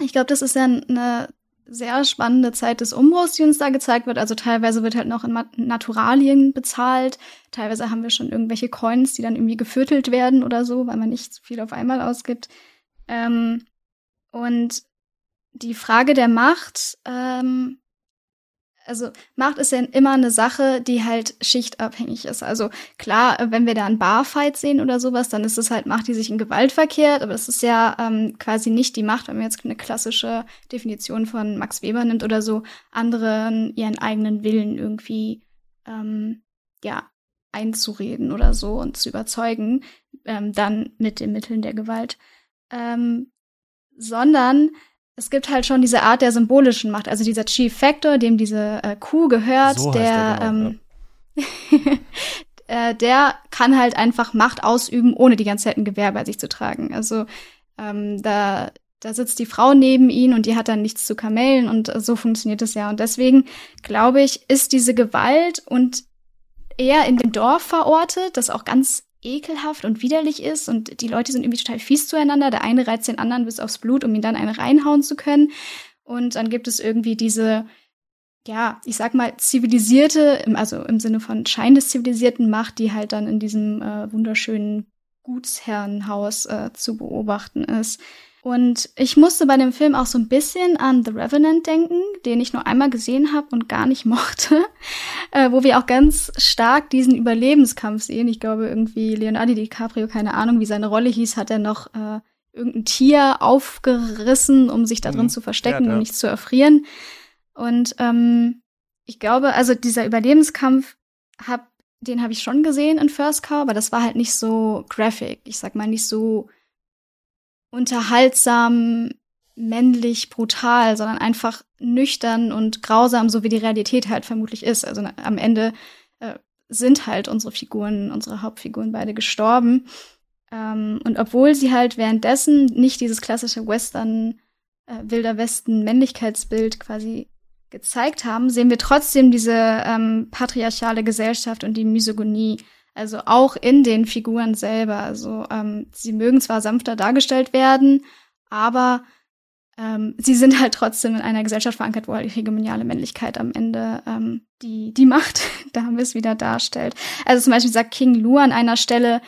ich glaube, das ist ja eine sehr spannende Zeit des Umbruchs, die uns da gezeigt wird. Also teilweise wird halt noch in Naturalien bezahlt. Teilweise haben wir schon irgendwelche Coins, die dann irgendwie geviertelt werden oder so, weil man nicht so viel auf einmal ausgibt. Ähm, und die Frage der Macht ähm, also Macht ist ja immer eine Sache, die halt schichtabhängig ist. Also klar, wenn wir da einen Barfight sehen oder sowas, dann ist es halt Macht, die sich in Gewalt verkehrt, aber es ist ja ähm, quasi nicht die Macht, wenn man jetzt eine klassische Definition von Max Weber nimmt oder so, anderen ihren eigenen Willen irgendwie ähm, ja einzureden oder so und zu überzeugen, ähm, dann mit den Mitteln der Gewalt. Ähm, sondern es gibt halt schon diese Art der symbolischen Macht, also dieser Chief Factor, dem diese äh, Kuh gehört, so der, genau, ähm, ja. äh, der kann halt einfach Macht ausüben, ohne die ganze Zeit ein Gewehr bei sich zu tragen. Also ähm, da, da sitzt die Frau neben ihn und die hat dann nichts zu kamellen und äh, so funktioniert es ja. Und deswegen glaube ich, ist diese Gewalt und eher in dem Dorf verortet, das auch ganz ekelhaft und widerlich ist und die Leute sind irgendwie total fies zueinander. Der eine reizt den anderen bis aufs Blut, um ihn dann eine reinhauen zu können. Und dann gibt es irgendwie diese, ja, ich sag mal, zivilisierte, also im Sinne von Schein des zivilisierten Macht, die halt dann in diesem äh, wunderschönen Gutsherrenhaus äh, zu beobachten ist. Und ich musste bei dem Film auch so ein bisschen an The Revenant denken, den ich nur einmal gesehen habe und gar nicht mochte, äh, wo wir auch ganz stark diesen Überlebenskampf sehen. Ich glaube, irgendwie Leonardo DiCaprio, keine Ahnung, wie seine Rolle hieß, hat er noch äh, irgendein Tier aufgerissen, um sich da drin mhm. zu verstecken ja, und nicht zu erfrieren. Und ähm, ich glaube, also dieser Überlebenskampf hab, den habe ich schon gesehen in First Cow, aber das war halt nicht so graphic. Ich sag mal nicht so unterhaltsam, männlich, brutal, sondern einfach nüchtern und grausam, so wie die Realität halt vermutlich ist. Also am Ende äh, sind halt unsere Figuren, unsere Hauptfiguren beide gestorben. Ähm, und obwohl sie halt währenddessen nicht dieses klassische Western, äh, Wilder Westen Männlichkeitsbild quasi gezeigt haben, sehen wir trotzdem diese ähm, patriarchale Gesellschaft und die Misogynie also auch in den Figuren selber. Also ähm, sie mögen zwar sanfter dargestellt werden, aber ähm, sie sind halt trotzdem in einer Gesellschaft verankert, wo halt die hegemoniale Männlichkeit am Ende ähm, die, die Macht, da haben wir es wieder darstellt. Also zum Beispiel sagt King Lu an einer Stelle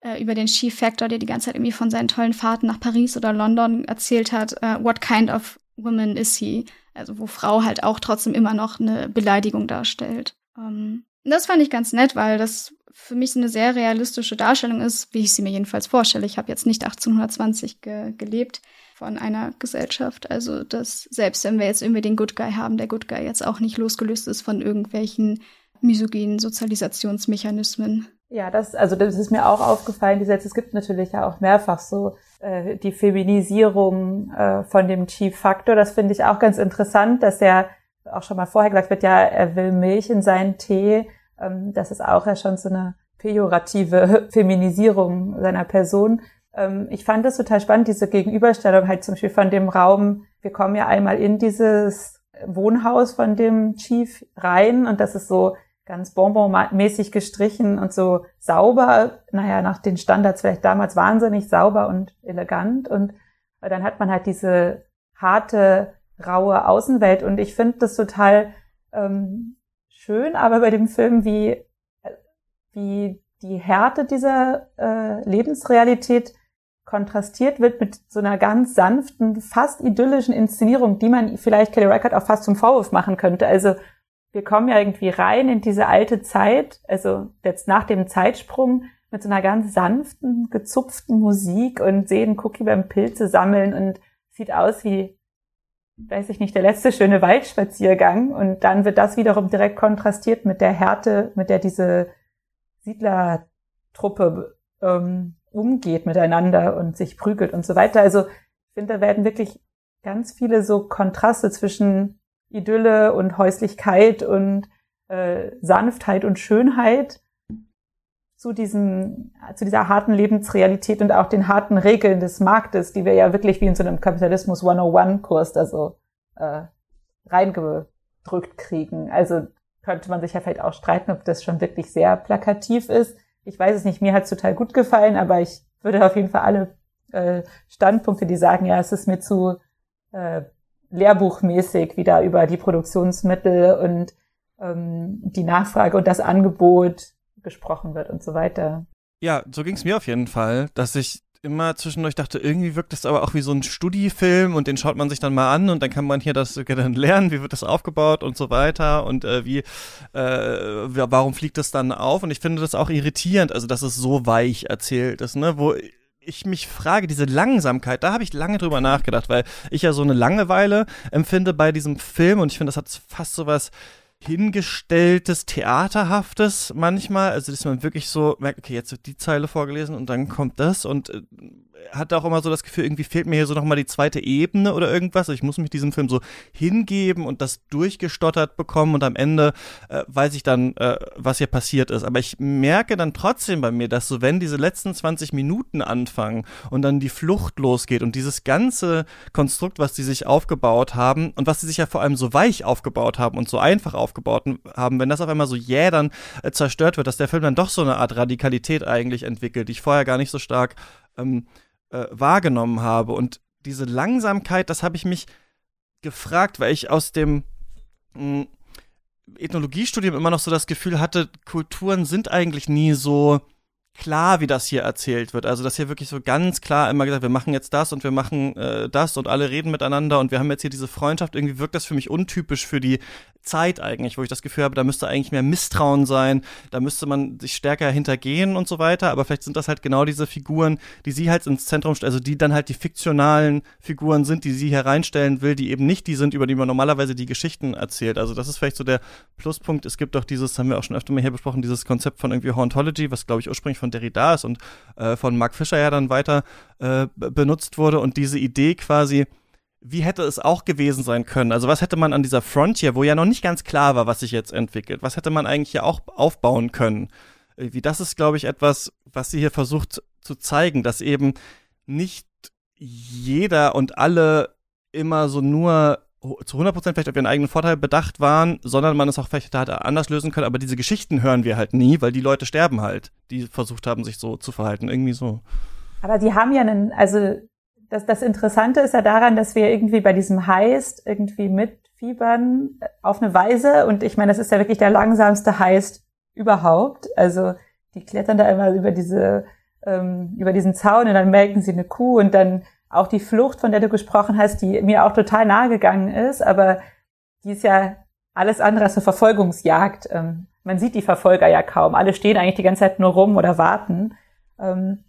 äh, über den Chief Factor, der die ganze Zeit irgendwie von seinen tollen Fahrten nach Paris oder London erzählt hat, uh, what kind of woman is he? Also wo Frau halt auch trotzdem immer noch eine Beleidigung darstellt. Ähm, das fand ich ganz nett, weil das für mich eine sehr realistische Darstellung ist, wie ich sie mir jedenfalls vorstelle. Ich habe jetzt nicht 1820 ge gelebt von einer Gesellschaft. Also, dass selbst wenn wir jetzt irgendwie den Good Guy haben, der Good Guy jetzt auch nicht losgelöst ist von irgendwelchen misogynen Sozialisationsmechanismen. Ja, das, also das ist mir auch aufgefallen, die Sätze, es gibt natürlich ja auch mehrfach so äh, die Feminisierung äh, von dem Chief Factor. Das finde ich auch ganz interessant, dass er auch schon mal vorher gesagt wird, ja, er will Milch in seinen Tee ähm, das ist auch ja schon so eine pejorative Feminisierung seiner Person. Ähm, ich fand das total spannend, diese Gegenüberstellung halt zum Beispiel von dem Raum, wir kommen ja einmal in dieses Wohnhaus von dem Chief rein und das ist so ganz bonbonmäßig gestrichen und so sauber, naja, nach den Standards vielleicht damals wahnsinnig sauber und elegant und dann hat man halt diese harte, raue Außenwelt und ich finde das total ähm, schön, aber bei dem Film, wie, wie die Härte dieser äh, Lebensrealität kontrastiert wird mit so einer ganz sanften, fast idyllischen Inszenierung, die man vielleicht Kelly Reichardt auch fast zum Vorwurf machen könnte. Also wir kommen ja irgendwie rein in diese alte Zeit, also jetzt nach dem Zeitsprung mit so einer ganz sanften, gezupften Musik und sehen Cookie beim Pilze sammeln und sieht aus wie, weiß ich nicht, der letzte schöne Waldspaziergang. Und dann wird das wiederum direkt kontrastiert mit der Härte, mit der diese Siedlertruppe ähm, umgeht miteinander und sich prügelt und so weiter. Also ich finde, da werden wirklich ganz viele so Kontraste zwischen Idylle und Häuslichkeit und äh, Sanftheit und Schönheit zu diesem, zu dieser harten Lebensrealität und auch den harten Regeln des Marktes, die wir ja wirklich wie in so einem Kapitalismus 101-Kurs da so äh, reingedrückt kriegen. Also könnte man sich ja vielleicht auch streiten, ob das schon wirklich sehr plakativ ist. Ich weiß es nicht, mir hat es total gut gefallen, aber ich würde auf jeden Fall alle äh, Standpunkte, die sagen, ja, es ist mir zu äh, lehrbuchmäßig wieder über die Produktionsmittel und ähm, die Nachfrage und das Angebot gesprochen wird und so weiter. Ja, so ging es mir auf jeden Fall, dass ich immer zwischendurch dachte, irgendwie wirkt es aber auch wie so ein Studiefilm und den schaut man sich dann mal an und dann kann man hier das dann lernen, wie wird das aufgebaut und so weiter und äh, wie, äh, warum fliegt das dann auf? Und ich finde das auch irritierend, also dass es so weich erzählt ist, ne, wo ich mich frage, diese Langsamkeit, da habe ich lange drüber nachgedacht, weil ich ja so eine Langeweile empfinde bei diesem Film und ich finde, das hat fast so was hingestelltes, theaterhaftes manchmal. Also, dass man wirklich so merkt, okay, jetzt wird die Zeile vorgelesen und dann kommt das und äh, hatte auch immer so das Gefühl, irgendwie fehlt mir hier so nochmal die zweite Ebene oder irgendwas. Also ich muss mich diesem Film so hingeben und das durchgestottert bekommen und am Ende äh, weiß ich dann, äh, was hier passiert ist. Aber ich merke dann trotzdem bei mir, dass so, wenn diese letzten 20 Minuten anfangen und dann die Flucht losgeht und dieses ganze Konstrukt, was die sich aufgebaut haben und was sie sich ja vor allem so weich aufgebaut haben und so einfach aufgebaut haben, wenn das auf einmal so jäh dann äh, zerstört wird, dass der Film dann doch so eine Art Radikalität eigentlich entwickelt, die ich vorher gar nicht so stark ähm, äh, wahrgenommen habe. Und diese Langsamkeit, das habe ich mich gefragt, weil ich aus dem hm, Ethnologiestudium immer noch so das Gefühl hatte, Kulturen sind eigentlich nie so klar, wie das hier erzählt wird. Also, dass hier wirklich so ganz klar immer gesagt, wir machen jetzt das und wir machen äh, das und alle reden miteinander und wir haben jetzt hier diese Freundschaft. Irgendwie wirkt das für mich untypisch für die Zeit eigentlich, wo ich das Gefühl habe, da müsste eigentlich mehr Misstrauen sein, da müsste man sich stärker hintergehen und so weiter. Aber vielleicht sind das halt genau diese Figuren, die sie halt ins Zentrum, also die dann halt die fiktionalen Figuren sind, die sie hereinstellen will, die eben nicht die sind, über die man normalerweise die Geschichten erzählt. Also das ist vielleicht so der Pluspunkt. Es gibt doch dieses, haben wir auch schon öfter mal hier besprochen, dieses Konzept von irgendwie Hauntology, was glaube ich ursprünglich von ist und äh, von Mark Fisher ja dann weiter äh, benutzt wurde und diese Idee quasi, wie hätte es auch gewesen sein können? Also was hätte man an dieser Frontier, wo ja noch nicht ganz klar war, was sich jetzt entwickelt, was hätte man eigentlich hier auch aufbauen können? Wie das ist, glaube ich, etwas, was sie hier versucht zu zeigen, dass eben nicht jeder und alle immer so nur zu 100% vielleicht auf ihren eigenen Vorteil bedacht waren, sondern man es auch vielleicht hat anders lösen können. Aber diese Geschichten hören wir halt nie, weil die Leute sterben halt, die versucht haben, sich so zu verhalten. Irgendwie so. Aber die haben ja einen, also das, das Interessante ist ja daran, dass wir irgendwie bei diesem Heist irgendwie mitfiebern auf eine Weise. Und ich meine, das ist ja wirklich der langsamste Heist überhaupt. Also die klettern da immer über diese, ähm, über diesen Zaun und dann melken sie eine Kuh und dann auch die Flucht, von der du gesprochen hast, die mir auch total nahe gegangen ist, aber die ist ja alles andere als eine Verfolgungsjagd. Ähm, man sieht die Verfolger ja kaum. Alle stehen eigentlich die ganze Zeit nur rum oder warten. Ähm,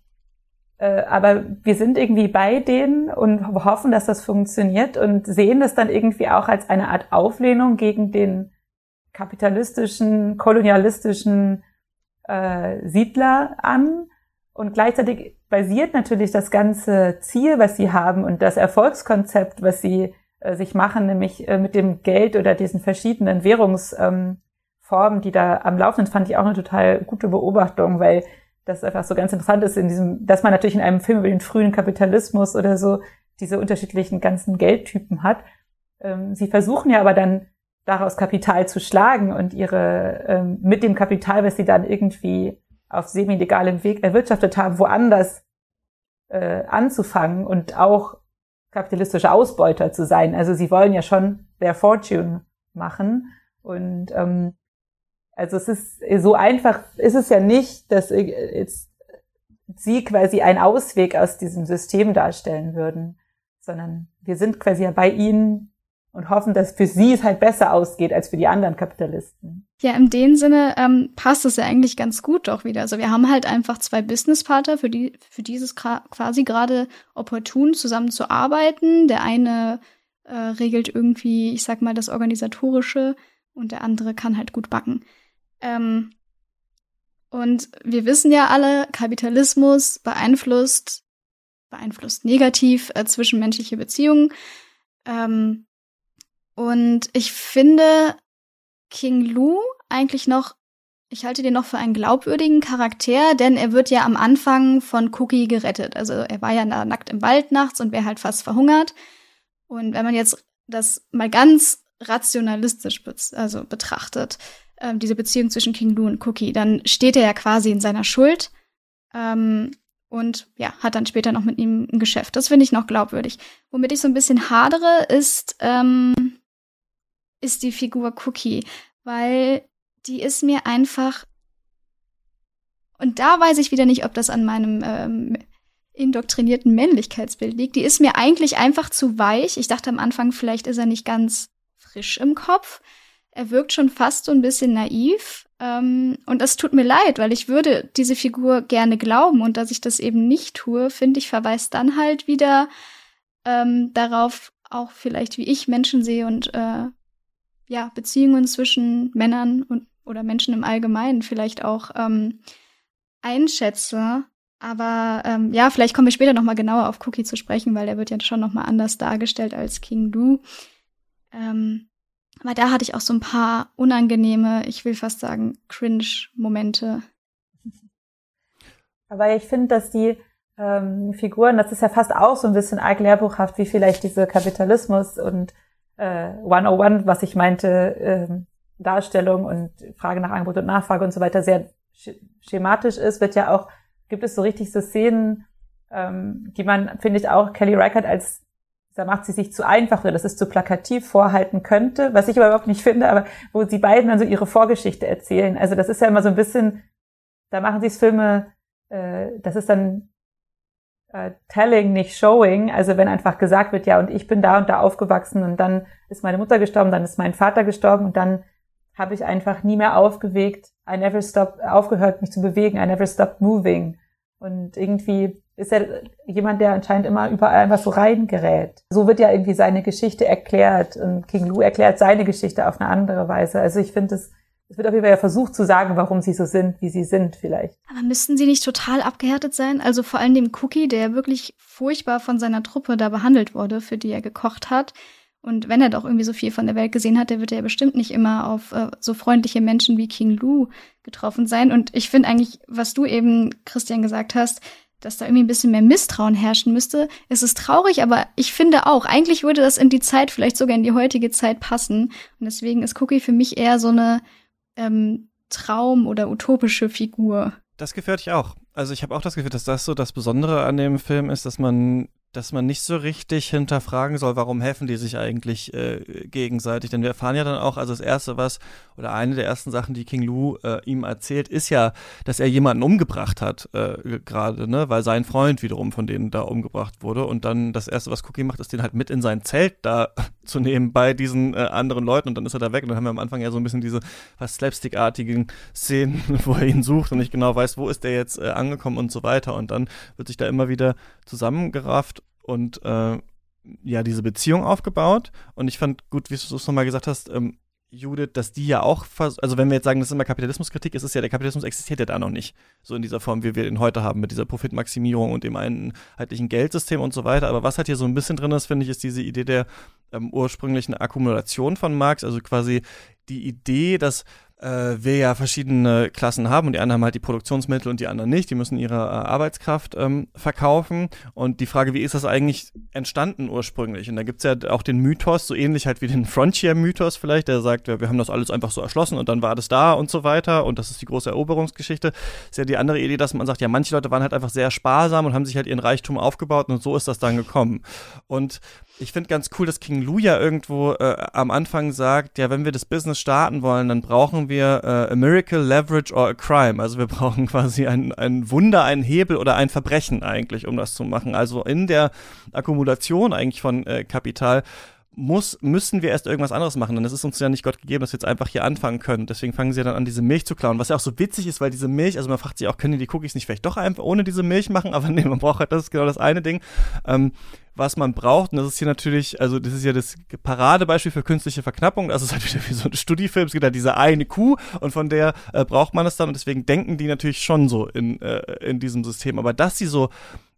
äh, aber wir sind irgendwie bei denen und hoffen, dass das funktioniert und sehen das dann irgendwie auch als eine Art Auflehnung gegen den kapitalistischen, kolonialistischen äh, Siedler an. Und gleichzeitig basiert natürlich das ganze Ziel, was sie haben und das Erfolgskonzept, was sie äh, sich machen, nämlich äh, mit dem Geld oder diesen verschiedenen Währungsformen, ähm, die da am Laufen sind, fand ich auch eine total gute Beobachtung, weil das einfach so ganz interessant ist in diesem, dass man natürlich in einem Film über den frühen Kapitalismus oder so diese unterschiedlichen ganzen Geldtypen hat. Ähm, sie versuchen ja aber dann daraus Kapital zu schlagen und ihre ähm, mit dem Kapital, was sie dann irgendwie auf semi-legalem Weg erwirtschaftet haben, woanders äh, anzufangen und auch kapitalistische Ausbeuter zu sein. Also sie wollen ja schon their fortune machen. Und ähm, also es ist so einfach ist es ja nicht, dass jetzt sie quasi einen Ausweg aus diesem System darstellen würden, sondern wir sind quasi ja bei ihnen und hoffen, dass für sie es halt besser ausgeht als für die anderen Kapitalisten. Ja, in dem Sinne ähm, passt es ja eigentlich ganz gut doch wieder. Also wir haben halt einfach zwei Businesspartner, für die für dieses quasi gerade opportun zusammen zu arbeiten. Der eine äh, regelt irgendwie, ich sag mal, das organisatorische und der andere kann halt gut backen. Ähm, und wir wissen ja alle, Kapitalismus beeinflusst beeinflusst negativ äh, zwischenmenschliche Beziehungen. Ähm, und ich finde King Lu eigentlich noch, ich halte den noch für einen glaubwürdigen Charakter, denn er wird ja am Anfang von Cookie gerettet. Also er war ja nackt im Wald nachts und wäre halt fast verhungert. Und wenn man jetzt das mal ganz rationalistisch be also betrachtet, äh, diese Beziehung zwischen King Lu und Cookie, dann steht er ja quasi in seiner Schuld. Ähm, und ja, hat dann später noch mit ihm ein Geschäft. Das finde ich noch glaubwürdig. Womit ich so ein bisschen hadere, ist, ähm, ist die Figur Cookie, weil die ist mir einfach. Und da weiß ich wieder nicht, ob das an meinem ähm, indoktrinierten Männlichkeitsbild liegt. Die ist mir eigentlich einfach zu weich. Ich dachte am Anfang, vielleicht ist er nicht ganz frisch im Kopf. Er wirkt schon fast so ein bisschen naiv. Ähm, und das tut mir leid, weil ich würde diese Figur gerne glauben. Und dass ich das eben nicht tue, finde ich, verweist dann halt wieder ähm, darauf, auch vielleicht, wie ich Menschen sehe und äh, ja, Beziehungen zwischen Männern und oder Menschen im Allgemeinen vielleicht auch ähm, einschätze. Aber ähm, ja, vielleicht kommen wir später noch mal genauer auf Cookie zu sprechen, weil der wird ja schon noch mal anders dargestellt als King Lu. Ähm, aber da hatte ich auch so ein paar unangenehme, ich will fast sagen, cringe-Momente. Aber ich finde, dass die ähm, Figuren, das ist ja fast auch so ein bisschen arg lehrbuchhaft, wie vielleicht diese Kapitalismus und äh, 101, was ich meinte, äh, Darstellung und Frage nach Angebot und Nachfrage und so weiter sehr schematisch ist, wird ja auch, gibt es so richtig so Szenen, ähm, die man, finde ich, auch Kelly Reichardt als, da macht sie sich zu einfach oder das ist zu plakativ vorhalten könnte, was ich überhaupt nicht finde, aber wo sie beiden dann so ihre Vorgeschichte erzählen. Also das ist ja immer so ein bisschen, da machen sie es Filme, äh, das ist dann äh, telling, nicht showing. Also wenn einfach gesagt wird, ja, und ich bin da und da aufgewachsen und dann ist meine Mutter gestorben, dann ist mein Vater gestorben und dann habe ich einfach nie mehr aufgewegt. I never stopped, aufgehört, mich zu bewegen. I never stopped moving. Und irgendwie ist er jemand, der anscheinend immer überall einfach so reingerät. So wird ja irgendwie seine Geschichte erklärt und King Lou erklärt seine Geschichte auf eine andere Weise. Also ich finde es es wird auf jeden Fall ja versucht zu sagen, warum sie so sind, wie sie sind vielleicht. Aber müssten sie nicht total abgehärtet sein? Also vor allem dem Cookie, der wirklich furchtbar von seiner Truppe da behandelt wurde, für die er gekocht hat. Und wenn er doch irgendwie so viel von der Welt gesehen hat, der wird ja bestimmt nicht immer auf äh, so freundliche Menschen wie King Lou getroffen sein. Und ich finde eigentlich, was du eben, Christian, gesagt hast, dass da irgendwie ein bisschen mehr Misstrauen herrschen müsste. Es ist traurig, aber ich finde auch, eigentlich würde das in die Zeit, vielleicht sogar in die heutige Zeit passen. Und deswegen ist Cookie für mich eher so eine ähm, Traum oder utopische Figur. Das gefällt ich auch. Also ich habe auch das Gefühl, dass das so das Besondere an dem Film ist, dass man dass man nicht so richtig hinterfragen soll, warum helfen die sich eigentlich äh, gegenseitig. Denn wir erfahren ja dann auch, also das Erste, was, oder eine der ersten Sachen, die King Lu äh, ihm erzählt, ist ja, dass er jemanden umgebracht hat, äh, gerade, ne, weil sein Freund wiederum von denen da umgebracht wurde. Und dann das Erste, was Cookie macht, ist den halt mit in sein Zelt da zu nehmen bei diesen äh, anderen Leuten und dann ist er da weg. Und dann haben wir am Anfang ja so ein bisschen diese fast slapstick-artigen Szenen, wo er ihn sucht und nicht genau weiß, wo ist der jetzt äh, angekommen und so weiter. Und dann wird sich da immer wieder zusammengerafft und äh, ja, diese Beziehung aufgebaut. Und ich fand gut, wie du es nochmal gesagt hast, ähm, Judith, dass die ja auch, also wenn wir jetzt sagen, das ist immer Kapitalismuskritik, ist es ja, der Kapitalismus existiert ja da noch nicht. So in dieser Form, wie wir ihn heute haben, mit dieser Profitmaximierung und dem einheitlichen Geldsystem und so weiter. Aber was halt hier so ein bisschen drin ist, finde ich, ist diese Idee der ähm, ursprünglichen Akkumulation von Marx, also quasi die Idee, dass äh, wir ja verschiedene Klassen haben und die einen haben halt die Produktionsmittel und die anderen nicht. Die müssen ihre äh, Arbeitskraft ähm, verkaufen. Und die Frage, wie ist das eigentlich entstanden ursprünglich? Und da gibt's ja auch den Mythos, so ähnlich halt wie den Frontier-Mythos vielleicht, der sagt, wir, wir haben das alles einfach so erschlossen und dann war das da und so weiter. Und das ist die große Eroberungsgeschichte. Ist ja die andere Idee, dass man sagt, ja, manche Leute waren halt einfach sehr sparsam und haben sich halt ihren Reichtum aufgebaut und so ist das dann gekommen. Und Ich finde ganz cool, dass King Lou ja irgendwo äh, am Anfang sagt, ja, wenn wir das Business starten wollen, dann brauchen wir äh, a miracle, leverage or a crime. Also wir brauchen quasi ein, ein Wunder, ein Hebel oder ein Verbrechen eigentlich, um das zu machen. Also in der Akkumulation eigentlich von äh, Kapital muss, müssen wir erst irgendwas anderes machen, denn es ist uns ja nicht Gott gegeben, dass wir jetzt einfach hier anfangen können. Deswegen fangen sie ja dann an, diese Milch zu klauen. Was ja auch so witzig ist, weil diese Milch, also man fragt sich auch, können die Cookies nicht vielleicht doch einfach ohne diese Milch machen? Aber nee, man braucht halt, das ist genau das eine Ding. Ähm, was man braucht, und das ist hier natürlich, also das ist ja das Paradebeispiel für künstliche Verknappung, das ist halt wieder wie so ein Studiefilm, es gibt halt diese eine Kuh und von der äh, braucht man es dann und deswegen denken die natürlich schon so in, äh, in diesem System. Aber dass sie so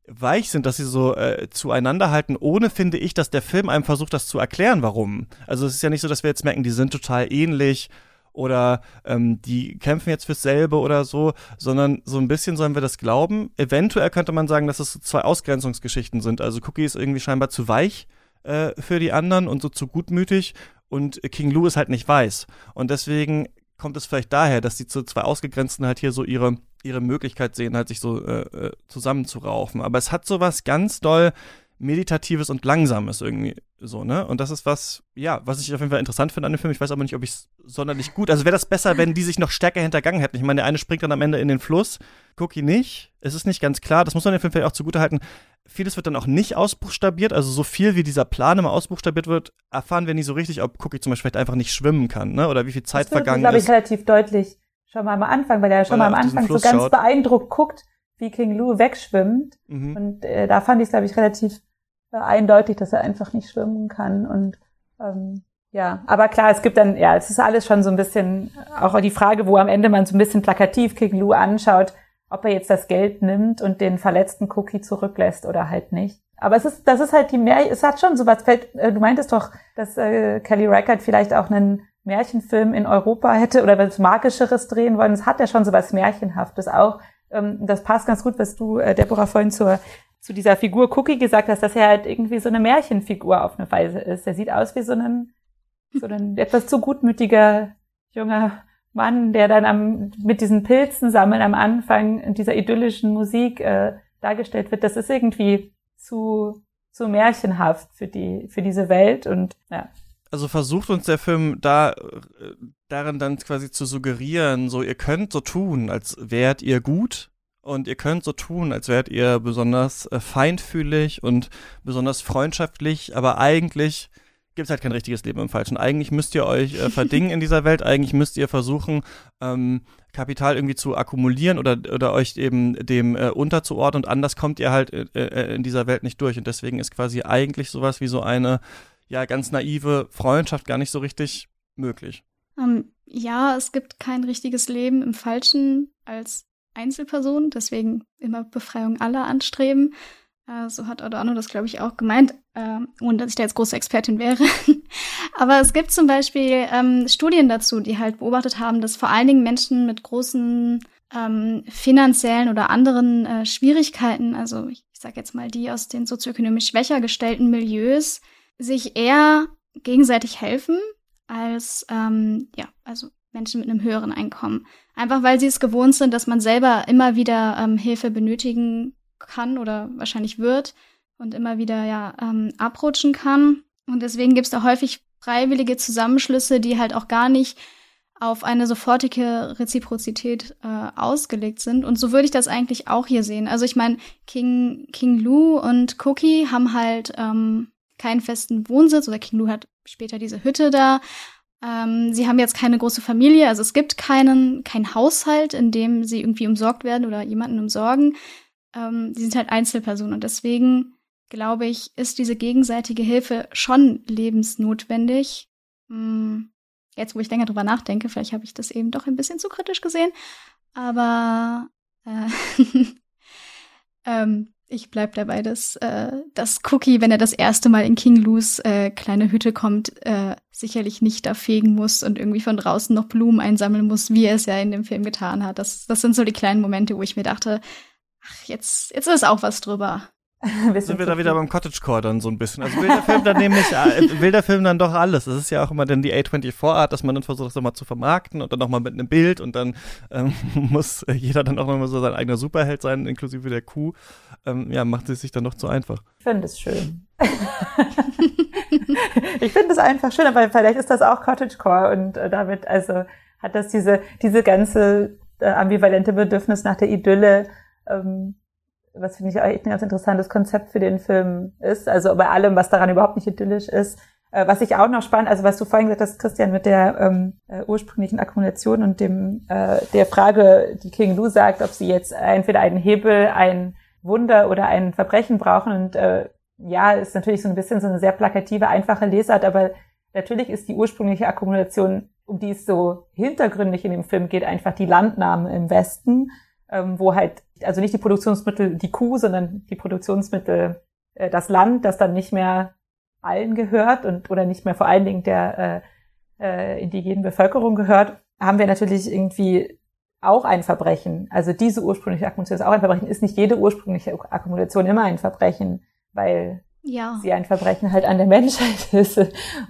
weich sind, dass sie so äh, zueinander halten, ohne finde ich, dass der Film einem versucht, das zu erklären, warum. Also es ist ja nicht so, dass wir jetzt merken, die sind total ähnlich oder ähm, die kämpfen jetzt fürs selbe oder so, sondern so ein bisschen sollen wir das glauben. Eventuell könnte man sagen, dass es so zwei Ausgrenzungsgeschichten sind. Also Cookie ist irgendwie scheinbar zu weich äh, für die anderen und so zu gutmütig und King Lou ist halt nicht weiß. Und deswegen kommt es vielleicht daher, dass die zu zwei Ausgegrenzten halt hier so ihre ihre Möglichkeit sehen, halt sich so äh, äh, zusammenzuraufen. Aber es hat sowas ganz doll meditatives und langsames irgendwie so, ne? Und das ist was, ja, was ich auf jeden Fall interessant finde an dem Film. Ich weiß aber nicht, ob ich es sonderlich gut. Also wäre das besser, wenn die sich noch stärker hintergangen hätten. Ich meine, der eine springt dann am Ende in den Fluss, Cookie nicht. Es ist nicht ganz klar. Das muss man dem Film vielleicht auch zugutehalten. Vieles wird dann auch nicht ausbuchstabiert. Also so viel wie dieser Plan immer ausbuchstabiert wird, erfahren wir nie so richtig, ob Cookie zum Beispiel vielleicht einfach nicht schwimmen kann, ne? Oder wie viel Zeit das wird, vergangen glaube ist. ich, relativ deutlich schon mal am Anfang, weil er schon Weil mal am Anfang so ganz schaut. beeindruckt guckt, wie King Lou wegschwimmt. Mhm. Und äh, da fand ich es, glaube ich, relativ äh, eindeutig, dass er einfach nicht schwimmen kann. Und ähm, ja, aber klar, es gibt dann, ja, es ist alles schon so ein bisschen, auch die Frage, wo am Ende man so ein bisschen plakativ King Lou anschaut, ob er jetzt das Geld nimmt und den verletzten Cookie zurücklässt oder halt nicht. Aber es ist, das ist halt die Mehr, es hat schon sowas, fällt, äh, du meintest doch, dass äh, Kelly Reichardt vielleicht auch einen Märchenfilm in Europa hätte oder was Magischeres drehen wollen. Es hat ja schon sowas Märchenhaftes auch. Ähm, das passt ganz gut, was du, äh, Deborah, vorhin zur, zu dieser Figur Cookie gesagt hast, dass er halt irgendwie so eine Märchenfigur auf eine Weise ist. Er sieht aus wie so ein, so ein etwas zu gutmütiger junger Mann, der dann am, mit diesen Pilzen sammeln am Anfang dieser idyllischen Musik äh, dargestellt wird. Das ist irgendwie zu, zu märchenhaft für die, für diese Welt und ja. Also versucht uns der Film da äh, darin dann quasi zu suggerieren, so ihr könnt so tun, als wärt ihr gut und ihr könnt so tun, als wärt ihr besonders äh, feinfühlig und besonders freundschaftlich, aber eigentlich gibt es halt kein richtiges Leben im Falschen. Eigentlich müsst ihr euch äh, verdingen in dieser Welt, eigentlich müsst ihr versuchen, ähm, Kapital irgendwie zu akkumulieren oder, oder euch eben dem äh, unterzuordnen und anders kommt ihr halt äh, äh, in dieser Welt nicht durch und deswegen ist quasi eigentlich sowas wie so eine ja ganz naive Freundschaft gar nicht so richtig möglich. Ähm, ja, es gibt kein richtiges Leben im Falschen als Einzelperson, deswegen immer Befreiung aller anstreben. Äh, so hat Adorno das, glaube ich, auch gemeint, äh, ohne dass ich da jetzt große Expertin wäre. Aber es gibt zum Beispiel ähm, Studien dazu, die halt beobachtet haben, dass vor allen Dingen Menschen mit großen ähm, finanziellen oder anderen äh, Schwierigkeiten, also ich, ich sage jetzt mal die aus den sozioökonomisch schwächer gestellten Milieus, sich eher gegenseitig helfen als ähm, ja, also Menschen mit einem höheren Einkommen. Einfach weil sie es gewohnt sind, dass man selber immer wieder ähm, Hilfe benötigen kann oder wahrscheinlich wird und immer wieder ja ähm, abrutschen kann. Und deswegen gibt es da häufig freiwillige Zusammenschlüsse, die halt auch gar nicht auf eine sofortige Reziprozität äh, ausgelegt sind. Und so würde ich das eigentlich auch hier sehen. Also ich meine, King, King Lou und Cookie haben halt ähm, keinen festen Wohnsitz oder King Lou hat später diese Hütte da. Ähm, sie haben jetzt keine große Familie, also es gibt keinen, keinen Haushalt, in dem sie irgendwie umsorgt werden oder jemanden umsorgen. Ähm, die sind halt Einzelpersonen und deswegen glaube ich, ist diese gegenseitige Hilfe schon lebensnotwendig. Hm, jetzt, wo ich länger drüber nachdenke, vielleicht habe ich das eben doch ein bisschen zu kritisch gesehen, aber äh, ähm, ich bleib dabei, dass, äh, dass Cookie, wenn er das erste Mal in King Lou's äh, kleine Hütte kommt, äh, sicherlich nicht da fegen muss und irgendwie von draußen noch Blumen einsammeln muss, wie er es ja in dem Film getan hat. Das, das sind so die kleinen Momente, wo ich mir dachte, ach, jetzt, jetzt ist auch was drüber. sind wir da wieder beim Cottagecore dann so ein bisschen. Also will der Film dann nämlich, äh, will der Film dann doch alles. Das ist ja auch immer dann die A24-Art, dass man dann versucht, das nochmal zu vermarkten und dann nochmal mit einem Bild und dann ähm, muss jeder dann auch nochmal so sein eigener Superheld sein, inklusive der Kuh. Ähm, ja, macht es sich dann noch zu einfach. Ich finde es schön. ich finde es einfach schön, aber vielleicht ist das auch Cottagecore und äh, damit, also hat das diese, diese ganze äh, ambivalente Bedürfnis nach der Idylle, ähm, was finde ich echt ein ganz interessantes Konzept für den Film ist. Also bei allem, was daran überhaupt nicht idyllisch ist. Äh, was ich auch noch spannend, also was du vorhin gesagt hast, Christian, mit der ähm, äh, ursprünglichen Akkumulation und dem äh, der Frage, die King Lu sagt, ob sie jetzt entweder einen Hebel, ein Wunder oder ein Verbrechen brauchen. Und äh, ja, ist natürlich so ein bisschen so eine sehr plakative, einfache Lesart, aber natürlich ist die ursprüngliche Akkumulation, um die es so hintergründig in dem Film geht, einfach die Landnahme im Westen, ähm, wo halt also nicht die Produktionsmittel die Kuh, sondern die Produktionsmittel äh, das Land, das dann nicht mehr allen gehört und oder nicht mehr vor allen Dingen der äh, äh, indigenen Bevölkerung gehört, haben wir natürlich irgendwie auch ein Verbrechen. Also diese ursprüngliche Akkumulation ist auch ein Verbrechen. Ist nicht jede ursprüngliche Akkumulation immer ein Verbrechen, weil ja. sie ein Verbrechen halt an der Menschheit ist.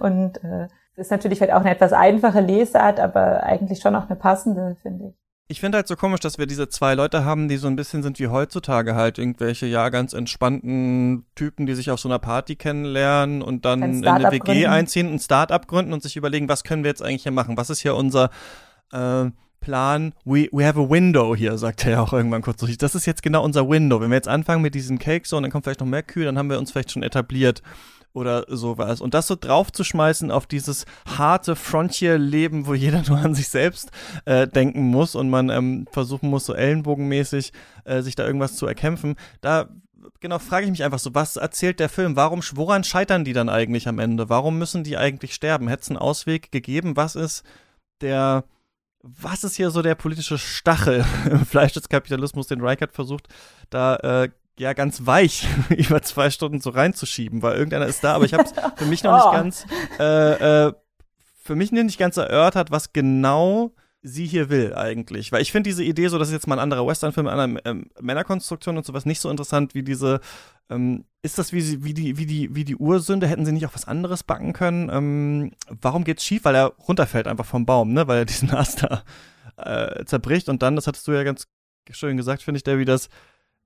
Und äh, ist natürlich halt auch eine etwas einfache Lesart, aber eigentlich schon auch eine passende, finde ich. Ich finde halt so komisch, dass wir diese zwei Leute haben, die so ein bisschen sind wie heutzutage halt irgendwelche ja ganz entspannten Typen, die sich auf so einer Party kennenlernen und dann in eine WG gründen. einziehen, ein Start-up gründen und sich überlegen, was können wir jetzt eigentlich hier machen? Was ist hier unser äh, Plan? We, we have a window hier, sagt er ja auch irgendwann kurz durch. Das ist jetzt genau unser Window. Wenn wir jetzt anfangen mit diesen Cakes so und dann kommt vielleicht noch mehr Kühe, dann haben wir uns vielleicht schon etabliert oder sowas. Und das so draufzuschmeißen auf dieses harte Frontier-Leben, wo jeder nur an sich selbst äh, denken muss und man ähm, versuchen muss, so ellenbogenmäßig äh, sich da irgendwas zu erkämpfen, da genau frage ich mich einfach so, was erzählt der Film? Warum, woran scheitern die dann eigentlich am Ende? Warum müssen die eigentlich sterben? Hätte es einen Ausweg gegeben? Was ist der, was ist hier so der politische Stachel im Fleisch des Kapitalismus, den Reichert versucht, da äh, ja ganz weich über zwei Stunden so reinzuschieben, weil irgendeiner ist da, aber ich habe es für mich noch nicht oh. ganz äh, äh, für mich nicht ganz erörtert, was genau sie hier will eigentlich. Weil ich finde diese Idee so, das ist jetzt mal ein anderer Western-Film, eine ähm, Männerkonstruktion und sowas nicht so interessant wie diese, ähm, ist das wie, sie, wie, die, wie, die, wie die Ursünde? Hätten sie nicht auch was anderes backen können? Ähm, warum geht's schief? Weil er runterfällt einfach vom Baum, ne? Weil er diesen Ast da äh, zerbricht und dann, das hattest du ja ganz schön gesagt, finde ich, der wie das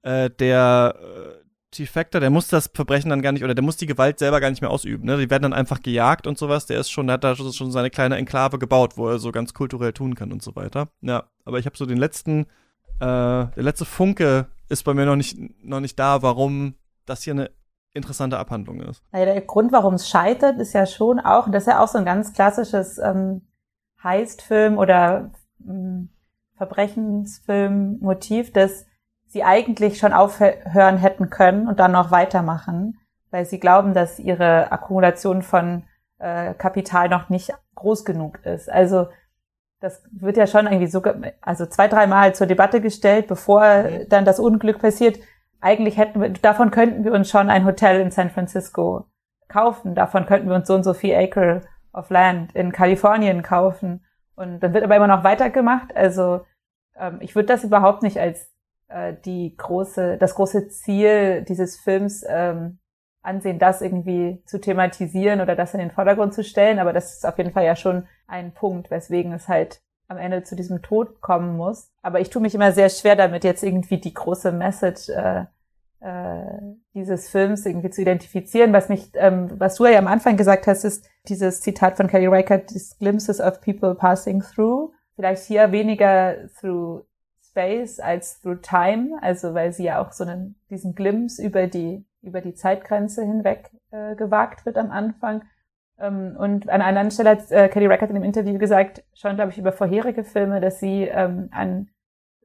äh, der äh, T-Factor, der muss das Verbrechen dann gar nicht, oder der muss die Gewalt selber gar nicht mehr ausüben. Ne? Die werden dann einfach gejagt und sowas. Der ist schon, der hat da schon seine kleine Enklave gebaut, wo er so ganz kulturell tun kann und so weiter. Ja, aber ich habe so den letzten, äh, der letzte Funke ist bei mir noch nicht, noch nicht da, warum das hier eine interessante Abhandlung ist. Naja, der Grund, warum es scheitert, ist ja schon auch, und das ist ja auch so ein ganz klassisches ähm, Heistfilm oder ähm, Verbrechensfilm-Motiv, dass sie eigentlich schon aufhören hätten können und dann noch weitermachen, weil sie glauben, dass ihre Akkumulation von äh, Kapital noch nicht groß genug ist. Also das wird ja schon irgendwie so, also zwei, dreimal zur Debatte gestellt, bevor mhm. dann das Unglück passiert. Eigentlich hätten wir, davon könnten wir uns schon ein Hotel in San Francisco kaufen. Davon könnten wir uns so und so viel Acre of Land in Kalifornien kaufen. Und dann wird aber immer noch weitergemacht. Also ähm, ich würde das überhaupt nicht als äh, die große, das große Ziel dieses Films ähm, ansehen, das irgendwie zu thematisieren oder das in den Vordergrund zu stellen. Aber das ist auf jeden Fall ja schon ein Punkt, weswegen es halt am Ende zu diesem Tod kommen muss. Aber ich tue mich immer sehr schwer damit, jetzt irgendwie die große Message äh, äh, dieses Films irgendwie zu identifizieren. Was mich, ähm, was du ja am Anfang gesagt hast, ist dieses Zitat von Kelly Reichardt, these glimpses of people passing through. Vielleicht hier weniger through Space als through time, also weil sie ja auch so einen, diesen Glimpse über die, über die Zeitgrenze hinweg äh, gewagt wird am Anfang. Ähm, und an einer anderen Stelle hat äh, Kelly Record in dem Interview gesagt, schon glaube ich über vorherige Filme, dass sie ähm, an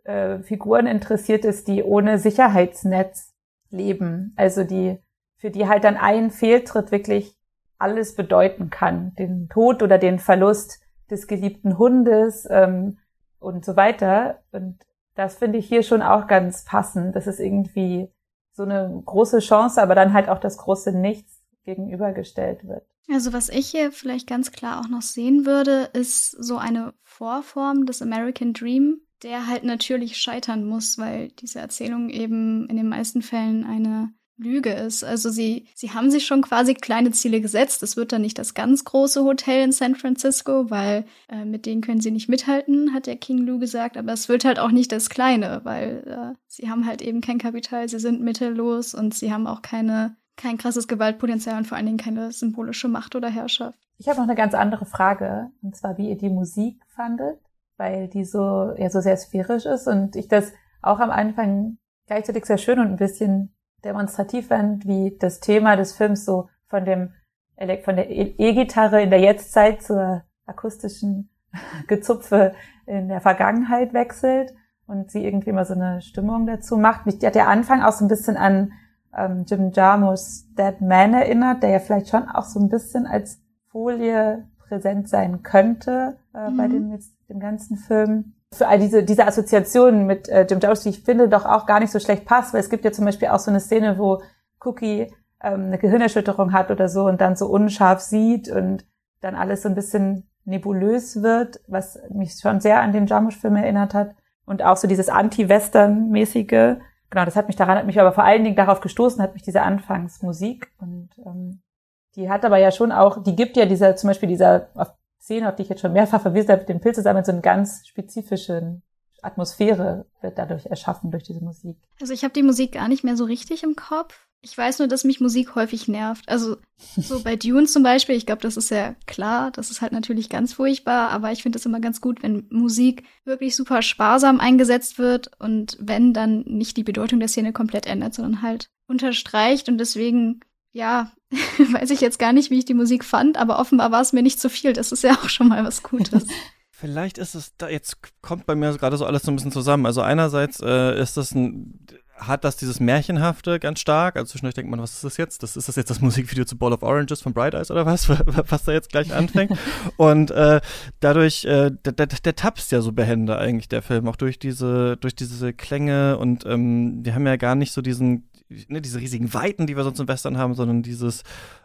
äh, Figuren interessiert ist, die ohne Sicherheitsnetz leben. Also die, für die halt dann ein Fehltritt wirklich alles bedeuten kann. Den Tod oder den Verlust des geliebten Hundes ähm, und so weiter. Und das finde ich hier schon auch ganz passend. Das ist irgendwie so eine große Chance, aber dann halt auch das große Nichts gegenübergestellt wird. Also was ich hier vielleicht ganz klar auch noch sehen würde, ist so eine Vorform des American Dream, der halt natürlich scheitern muss, weil diese Erzählung eben in den meisten Fällen eine Lüge ist. Also sie, sie haben sich schon quasi kleine Ziele gesetzt. Es wird dann nicht das ganz große Hotel in San Francisco, weil äh, mit denen können sie nicht mithalten, hat der King Lou gesagt. Aber es wird halt auch nicht das kleine, weil äh, sie haben halt eben kein Kapital, sie sind mittellos und sie haben auch keine, kein krasses Gewaltpotenzial und vor allen Dingen keine symbolische Macht oder Herrschaft. Ich habe noch eine ganz andere Frage, und zwar wie ihr die Musik fandet, weil die so, ja, so sehr sphärisch ist und ich das auch am Anfang gleichzeitig sehr schön und ein bisschen demonstrativ fand, wie das Thema des Films so von dem von der E-Gitarre in der Jetztzeit zur akustischen Gezupfe in der Vergangenheit wechselt und sie irgendwie mal so eine Stimmung dazu macht. Mich hat der Anfang auch so ein bisschen an ähm, Jim Jarmusch's Dead Man erinnert, der ja vielleicht schon auch so ein bisschen als Folie präsent sein könnte äh, mhm. bei dem, jetzt, dem ganzen Film für all diese, diese Assoziationen mit äh, Jim Jarmusch, die ich finde, doch auch gar nicht so schlecht passt, weil es gibt ja zum Beispiel auch so eine Szene, wo Cookie ähm, eine Gehirnerschütterung hat oder so und dann so unscharf sieht und dann alles so ein bisschen nebulös wird, was mich schon sehr an den Jarmusch-Film erinnert hat. Und auch so dieses Anti-Western-mäßige. Genau, das hat mich daran, hat mich aber vor allen Dingen darauf gestoßen, hat mich diese Anfangsmusik. Und ähm, die hat aber ja schon auch, die gibt ja dieser, zum Beispiel dieser Szene, auf die ich jetzt schon mehrfach verwiesen habe, mit dem Pilze zusammen, so einen ganz spezifischen Atmosphäre wird dadurch erschaffen durch diese Musik. Also ich habe die Musik gar nicht mehr so richtig im Kopf. Ich weiß nur, dass mich Musik häufig nervt. Also so bei Dune zum Beispiel, ich glaube, das ist ja klar, das ist halt natürlich ganz furchtbar, aber ich finde es immer ganz gut, wenn Musik wirklich super sparsam eingesetzt wird und wenn dann nicht die Bedeutung der Szene komplett ändert, sondern halt unterstreicht und deswegen ja, weiß ich jetzt gar nicht, wie ich die Musik fand, aber offenbar war es mir nicht zu viel. Das ist ja auch schon mal was Gutes. Vielleicht ist es da, jetzt kommt bei mir gerade so alles so ein bisschen zusammen. Also einerseits äh, ist das ein, hat das dieses Märchenhafte ganz stark. Also zwischendurch denkt man, was ist das jetzt? Das ist das jetzt das Musikvideo zu Ball of Oranges von Bright Eyes oder was? Was da jetzt gleich anfängt. Und äh, dadurch, äh, der, der, der tapst ja so behende eigentlich, der Film, auch durch diese, durch diese Klänge und ähm, wir haben ja gar nicht so diesen, ne, diese riesigen Weiten, die wir sonst im Western haben, sondern dieses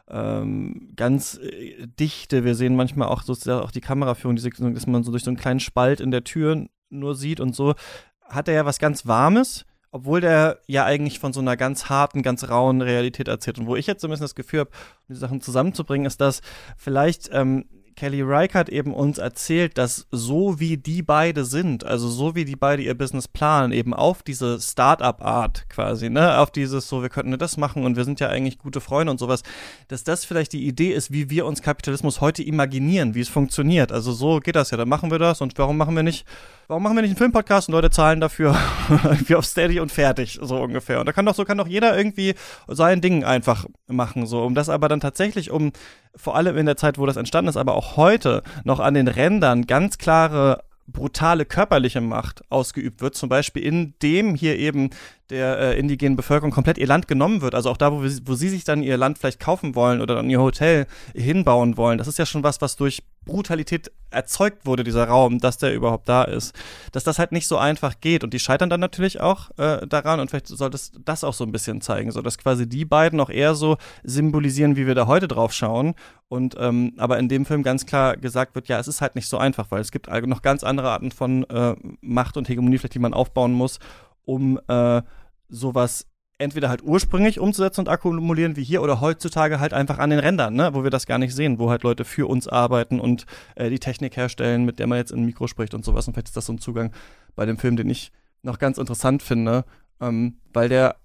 ähm, ganz äh, dichte. Wir sehen manchmal auch so auch die Kameraführung, diese, dass man so durch so einen kleinen Spalt in der Tür nur sieht und so. Hat er ja was ganz Warmes, obwohl der ja eigentlich von so einer ganz harten, ganz rauen Realität erzählt. Und wo ich jetzt so ein bisschen das Gefühl habe, die Sachen zusammenzubringen, ist, dass vielleicht ähm, Kelly Reichardt eben uns erzählt, dass so wie die beide sind, also so wie die beide ihr Business planen, eben auf diese Start-up-Art quasi, ne, auf dieses so, wir könnten das machen und wir sind ja eigentlich gute Freunde und sowas, dass das vielleicht die Idee ist, wie wir uns Kapitalismus heute imaginieren, wie es funktioniert. Also so geht das ja, dann machen wir das und warum machen wir nicht warum machen wir nicht einen Filmpodcast und Leute zahlen dafür irgendwie auf Steady und fertig, so ungefähr. Und da kann doch so, kann doch jeder irgendwie sein Ding einfach machen, so. Um das aber dann tatsächlich, um vor allem in der Zeit, wo das entstanden ist, aber auch heute noch an den Rändern ganz klare brutale körperliche Macht ausgeübt wird, zum Beispiel indem hier eben der äh, indigenen Bevölkerung komplett ihr Land genommen wird. Also auch da, wo, wir, wo sie sich dann ihr Land vielleicht kaufen wollen oder dann ihr Hotel hinbauen wollen. Das ist ja schon was, was durch Brutalität erzeugt wurde, dieser Raum, dass der überhaupt da ist. Dass das halt nicht so einfach geht. Und die scheitern dann natürlich auch äh, daran. Und vielleicht sollte es das auch so ein bisschen zeigen, so dass quasi die beiden auch eher so symbolisieren, wie wir da heute drauf schauen. Und ähm, aber in dem Film ganz klar gesagt wird, ja, es ist halt nicht so einfach, weil es gibt noch ganz andere Arten von äh, Macht und Hegemonie, vielleicht die man aufbauen muss, um äh, sowas entweder halt ursprünglich umzusetzen und akkumulieren wie hier oder heutzutage halt einfach an den Rändern, ne, wo wir das gar nicht sehen, wo halt Leute für uns arbeiten und äh, die Technik herstellen, mit der man jetzt in Mikro spricht und sowas. Und vielleicht ist das so ein Zugang bei dem Film, den ich noch ganz interessant finde, ähm, weil der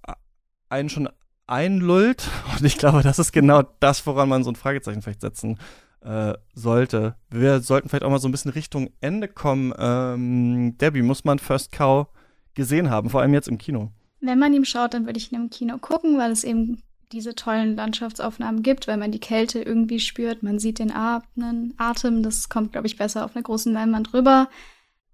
einen schon einlullt und ich glaube, das ist genau das, woran man so ein Fragezeichen vielleicht setzen äh, sollte. Wir sollten vielleicht auch mal so ein bisschen Richtung Ende kommen. Ähm, Debbie, muss man First Cow gesehen haben, vor allem jetzt im Kino? Wenn man ihm schaut, dann würde ich ihn im Kino gucken, weil es eben diese tollen Landschaftsaufnahmen gibt, weil man die Kälte irgendwie spürt, man sieht den Atem, das kommt, glaube ich, besser auf einer großen Leinwand rüber.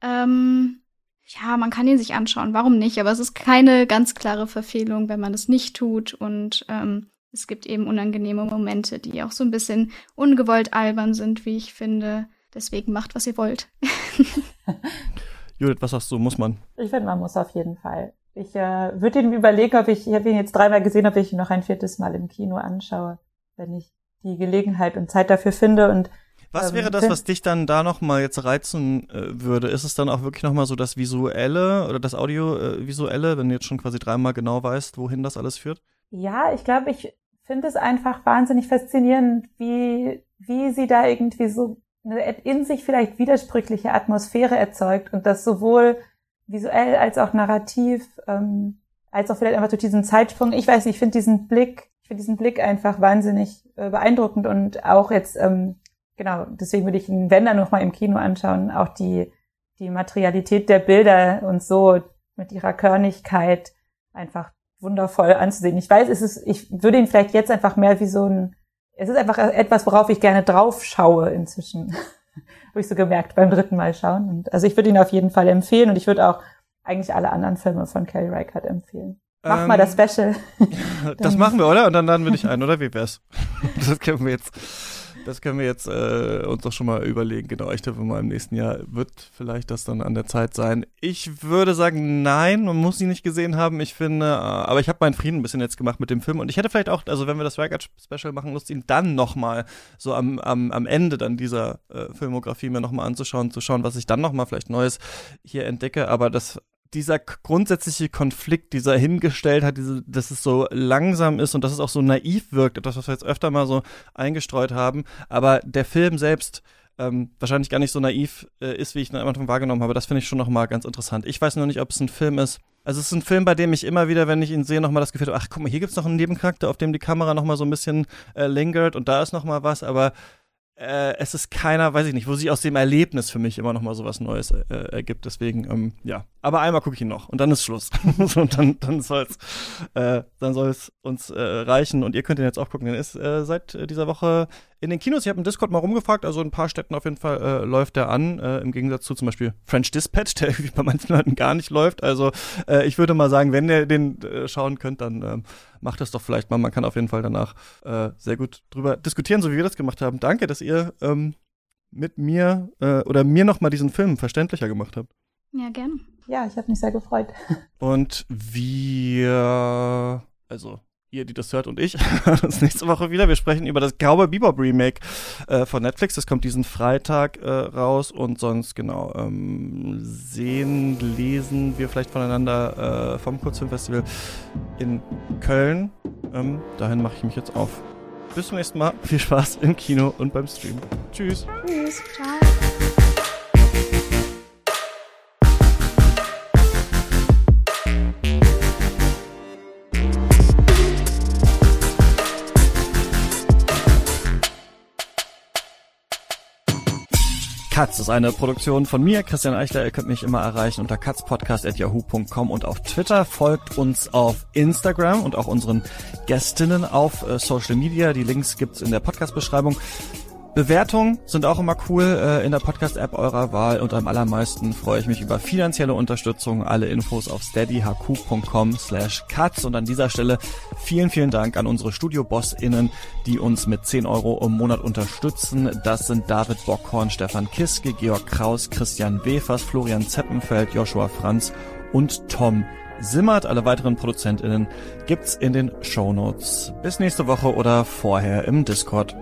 Ähm, ja, man kann ihn sich anschauen, warum nicht? Aber es ist keine ganz klare Verfehlung, wenn man es nicht tut. Und ähm, es gibt eben unangenehme Momente, die auch so ein bisschen ungewollt albern sind, wie ich finde. Deswegen macht, was ihr wollt. Judith, was sagst du? Muss man? Ich finde, man muss auf jeden Fall. Ich äh, würde ihm überlegen, ob ich, ich habe ihn jetzt dreimal gesehen, ob ich ihn noch ein viertes Mal im Kino anschaue, wenn ich die Gelegenheit und Zeit dafür finde. Und was ähm, wäre das, was dich dann da noch mal jetzt reizen äh, würde? Ist es dann auch wirklich noch mal so das visuelle oder das audiovisuelle, äh, wenn du jetzt schon quasi dreimal genau weißt, wohin das alles führt? Ja, ich glaube, ich finde es einfach wahnsinnig faszinierend, wie, wie sie da irgendwie so eine in sich vielleicht widersprüchliche Atmosphäre erzeugt und das sowohl visuell als auch narrativ, ähm, als auch vielleicht einfach durch diesen Zeitsprung. Ich weiß nicht, ich finde diesen Blick, ich finde diesen Blick einfach wahnsinnig äh, beeindruckend und auch jetzt, ähm, genau, deswegen würde ich ihn, wenn dann noch mal im Kino anschauen, auch die, die Materialität der Bilder und so mit ihrer Körnigkeit einfach wundervoll anzusehen. Ich weiß, es ist, ich würde ihn vielleicht jetzt einfach mehr wie so ein, es ist einfach etwas, worauf ich gerne drauf schaue inzwischen. Habe ich so gemerkt beim dritten Mal schauen. Und also ich würde ihn auf jeden Fall empfehlen und ich würde auch eigentlich alle anderen Filme von Kelly Reichardt empfehlen. Mach ähm, mal das Special. das machen wir, oder? Und dann laden wir dich ein, oder? Wie wär's? Das können wir jetzt. Das können wir jetzt äh, uns doch schon mal überlegen. Genau, ich tippe mal im nächsten Jahr wird vielleicht das dann an der Zeit sein. Ich würde sagen, nein, man muss sie nicht gesehen haben. Ich finde, äh, aber ich habe meinen Frieden ein bisschen jetzt gemacht mit dem Film und ich hätte vielleicht auch, also wenn wir das Record Special machen, Lust, ihn dann nochmal so am, am, am Ende dann dieser äh, Filmografie mir nochmal anzuschauen, zu schauen, was ich dann nochmal vielleicht Neues hier entdecke. Aber das dieser grundsätzliche Konflikt, dieser hingestellt hat, diese, dass es so langsam ist und dass es auch so naiv wirkt, etwas, was wir jetzt öfter mal so eingestreut haben. Aber der Film selbst ähm, wahrscheinlich gar nicht so naiv äh, ist, wie ich ihn am Anfang wahrgenommen habe. Das finde ich schon nochmal ganz interessant. Ich weiß nur nicht, ob es ein Film ist. Also es ist ein Film, bei dem ich immer wieder, wenn ich ihn sehe, nochmal das Gefühl habe, ach guck mal, hier gibt es noch einen Nebencharakter, auf dem die Kamera nochmal so ein bisschen äh, lingert und da ist nochmal was, aber äh, es ist keiner, weiß ich nicht, wo sich aus dem Erlebnis für mich immer noch mal so was Neues äh, ergibt. Deswegen, ähm, ja. Aber einmal gucke ich ihn noch und dann ist Schluss. und dann, dann soll es äh, dann soll's uns äh, reichen. Und ihr könnt ihn jetzt auch gucken. Der ist äh, seit dieser Woche in den Kinos. Ich habe im Discord mal rumgefragt. Also in ein paar Städten auf jeden Fall äh, läuft der an. Äh, Im Gegensatz zu zum Beispiel French Dispatch, der irgendwie bei manchen Leuten gar nicht läuft. Also äh, ich würde mal sagen, wenn ihr den äh, schauen könnt, dann ähm, macht das doch vielleicht mal. Man kann auf jeden Fall danach äh, sehr gut drüber diskutieren, so wie wir das gemacht haben. Danke, dass ihr ähm, mit mir äh, oder mir noch mal diesen Film verständlicher gemacht habt. Ja, gerne. Ja, ich habe mich sehr gefreut. Und wir, also ihr, die das hört und ich, das nächste Woche wieder. Wir sprechen über das Cowboy Bebop Remake äh, von Netflix. Das kommt diesen Freitag äh, raus und sonst genau ähm, sehen, lesen wir vielleicht voneinander äh, vom Kurzfilmfestival in Köln. Ähm, dahin mache ich mich jetzt auf. Bis zum nächsten Mal. Viel Spaß im Kino und beim Stream. Tschüss. Tschüss. Ciao. Katz ist eine Produktion von mir, Christian Eichler. Ihr könnt mich immer erreichen unter katzpodcast.yahoo.com und auf Twitter. Folgt uns auf Instagram und auch unseren Gästinnen auf äh, Social Media. Die Links gibt's in der Podcast-Beschreibung. Bewertungen sind auch immer cool äh, in der Podcast-App eurer Wahl und am allermeisten freue ich mich über finanzielle Unterstützung. Alle Infos auf steadyhq.com slash cuts und an dieser Stelle vielen, vielen Dank an unsere Studio-BossInnen, die uns mit 10 Euro im Monat unterstützen. Das sind David Bockhorn, Stefan Kiske, Georg Kraus, Christian Wefers, Florian Zeppenfeld, Joshua Franz und Tom Simmert. Alle weiteren ProduzentInnen gibt's in den Shownotes. Bis nächste Woche oder vorher im Discord.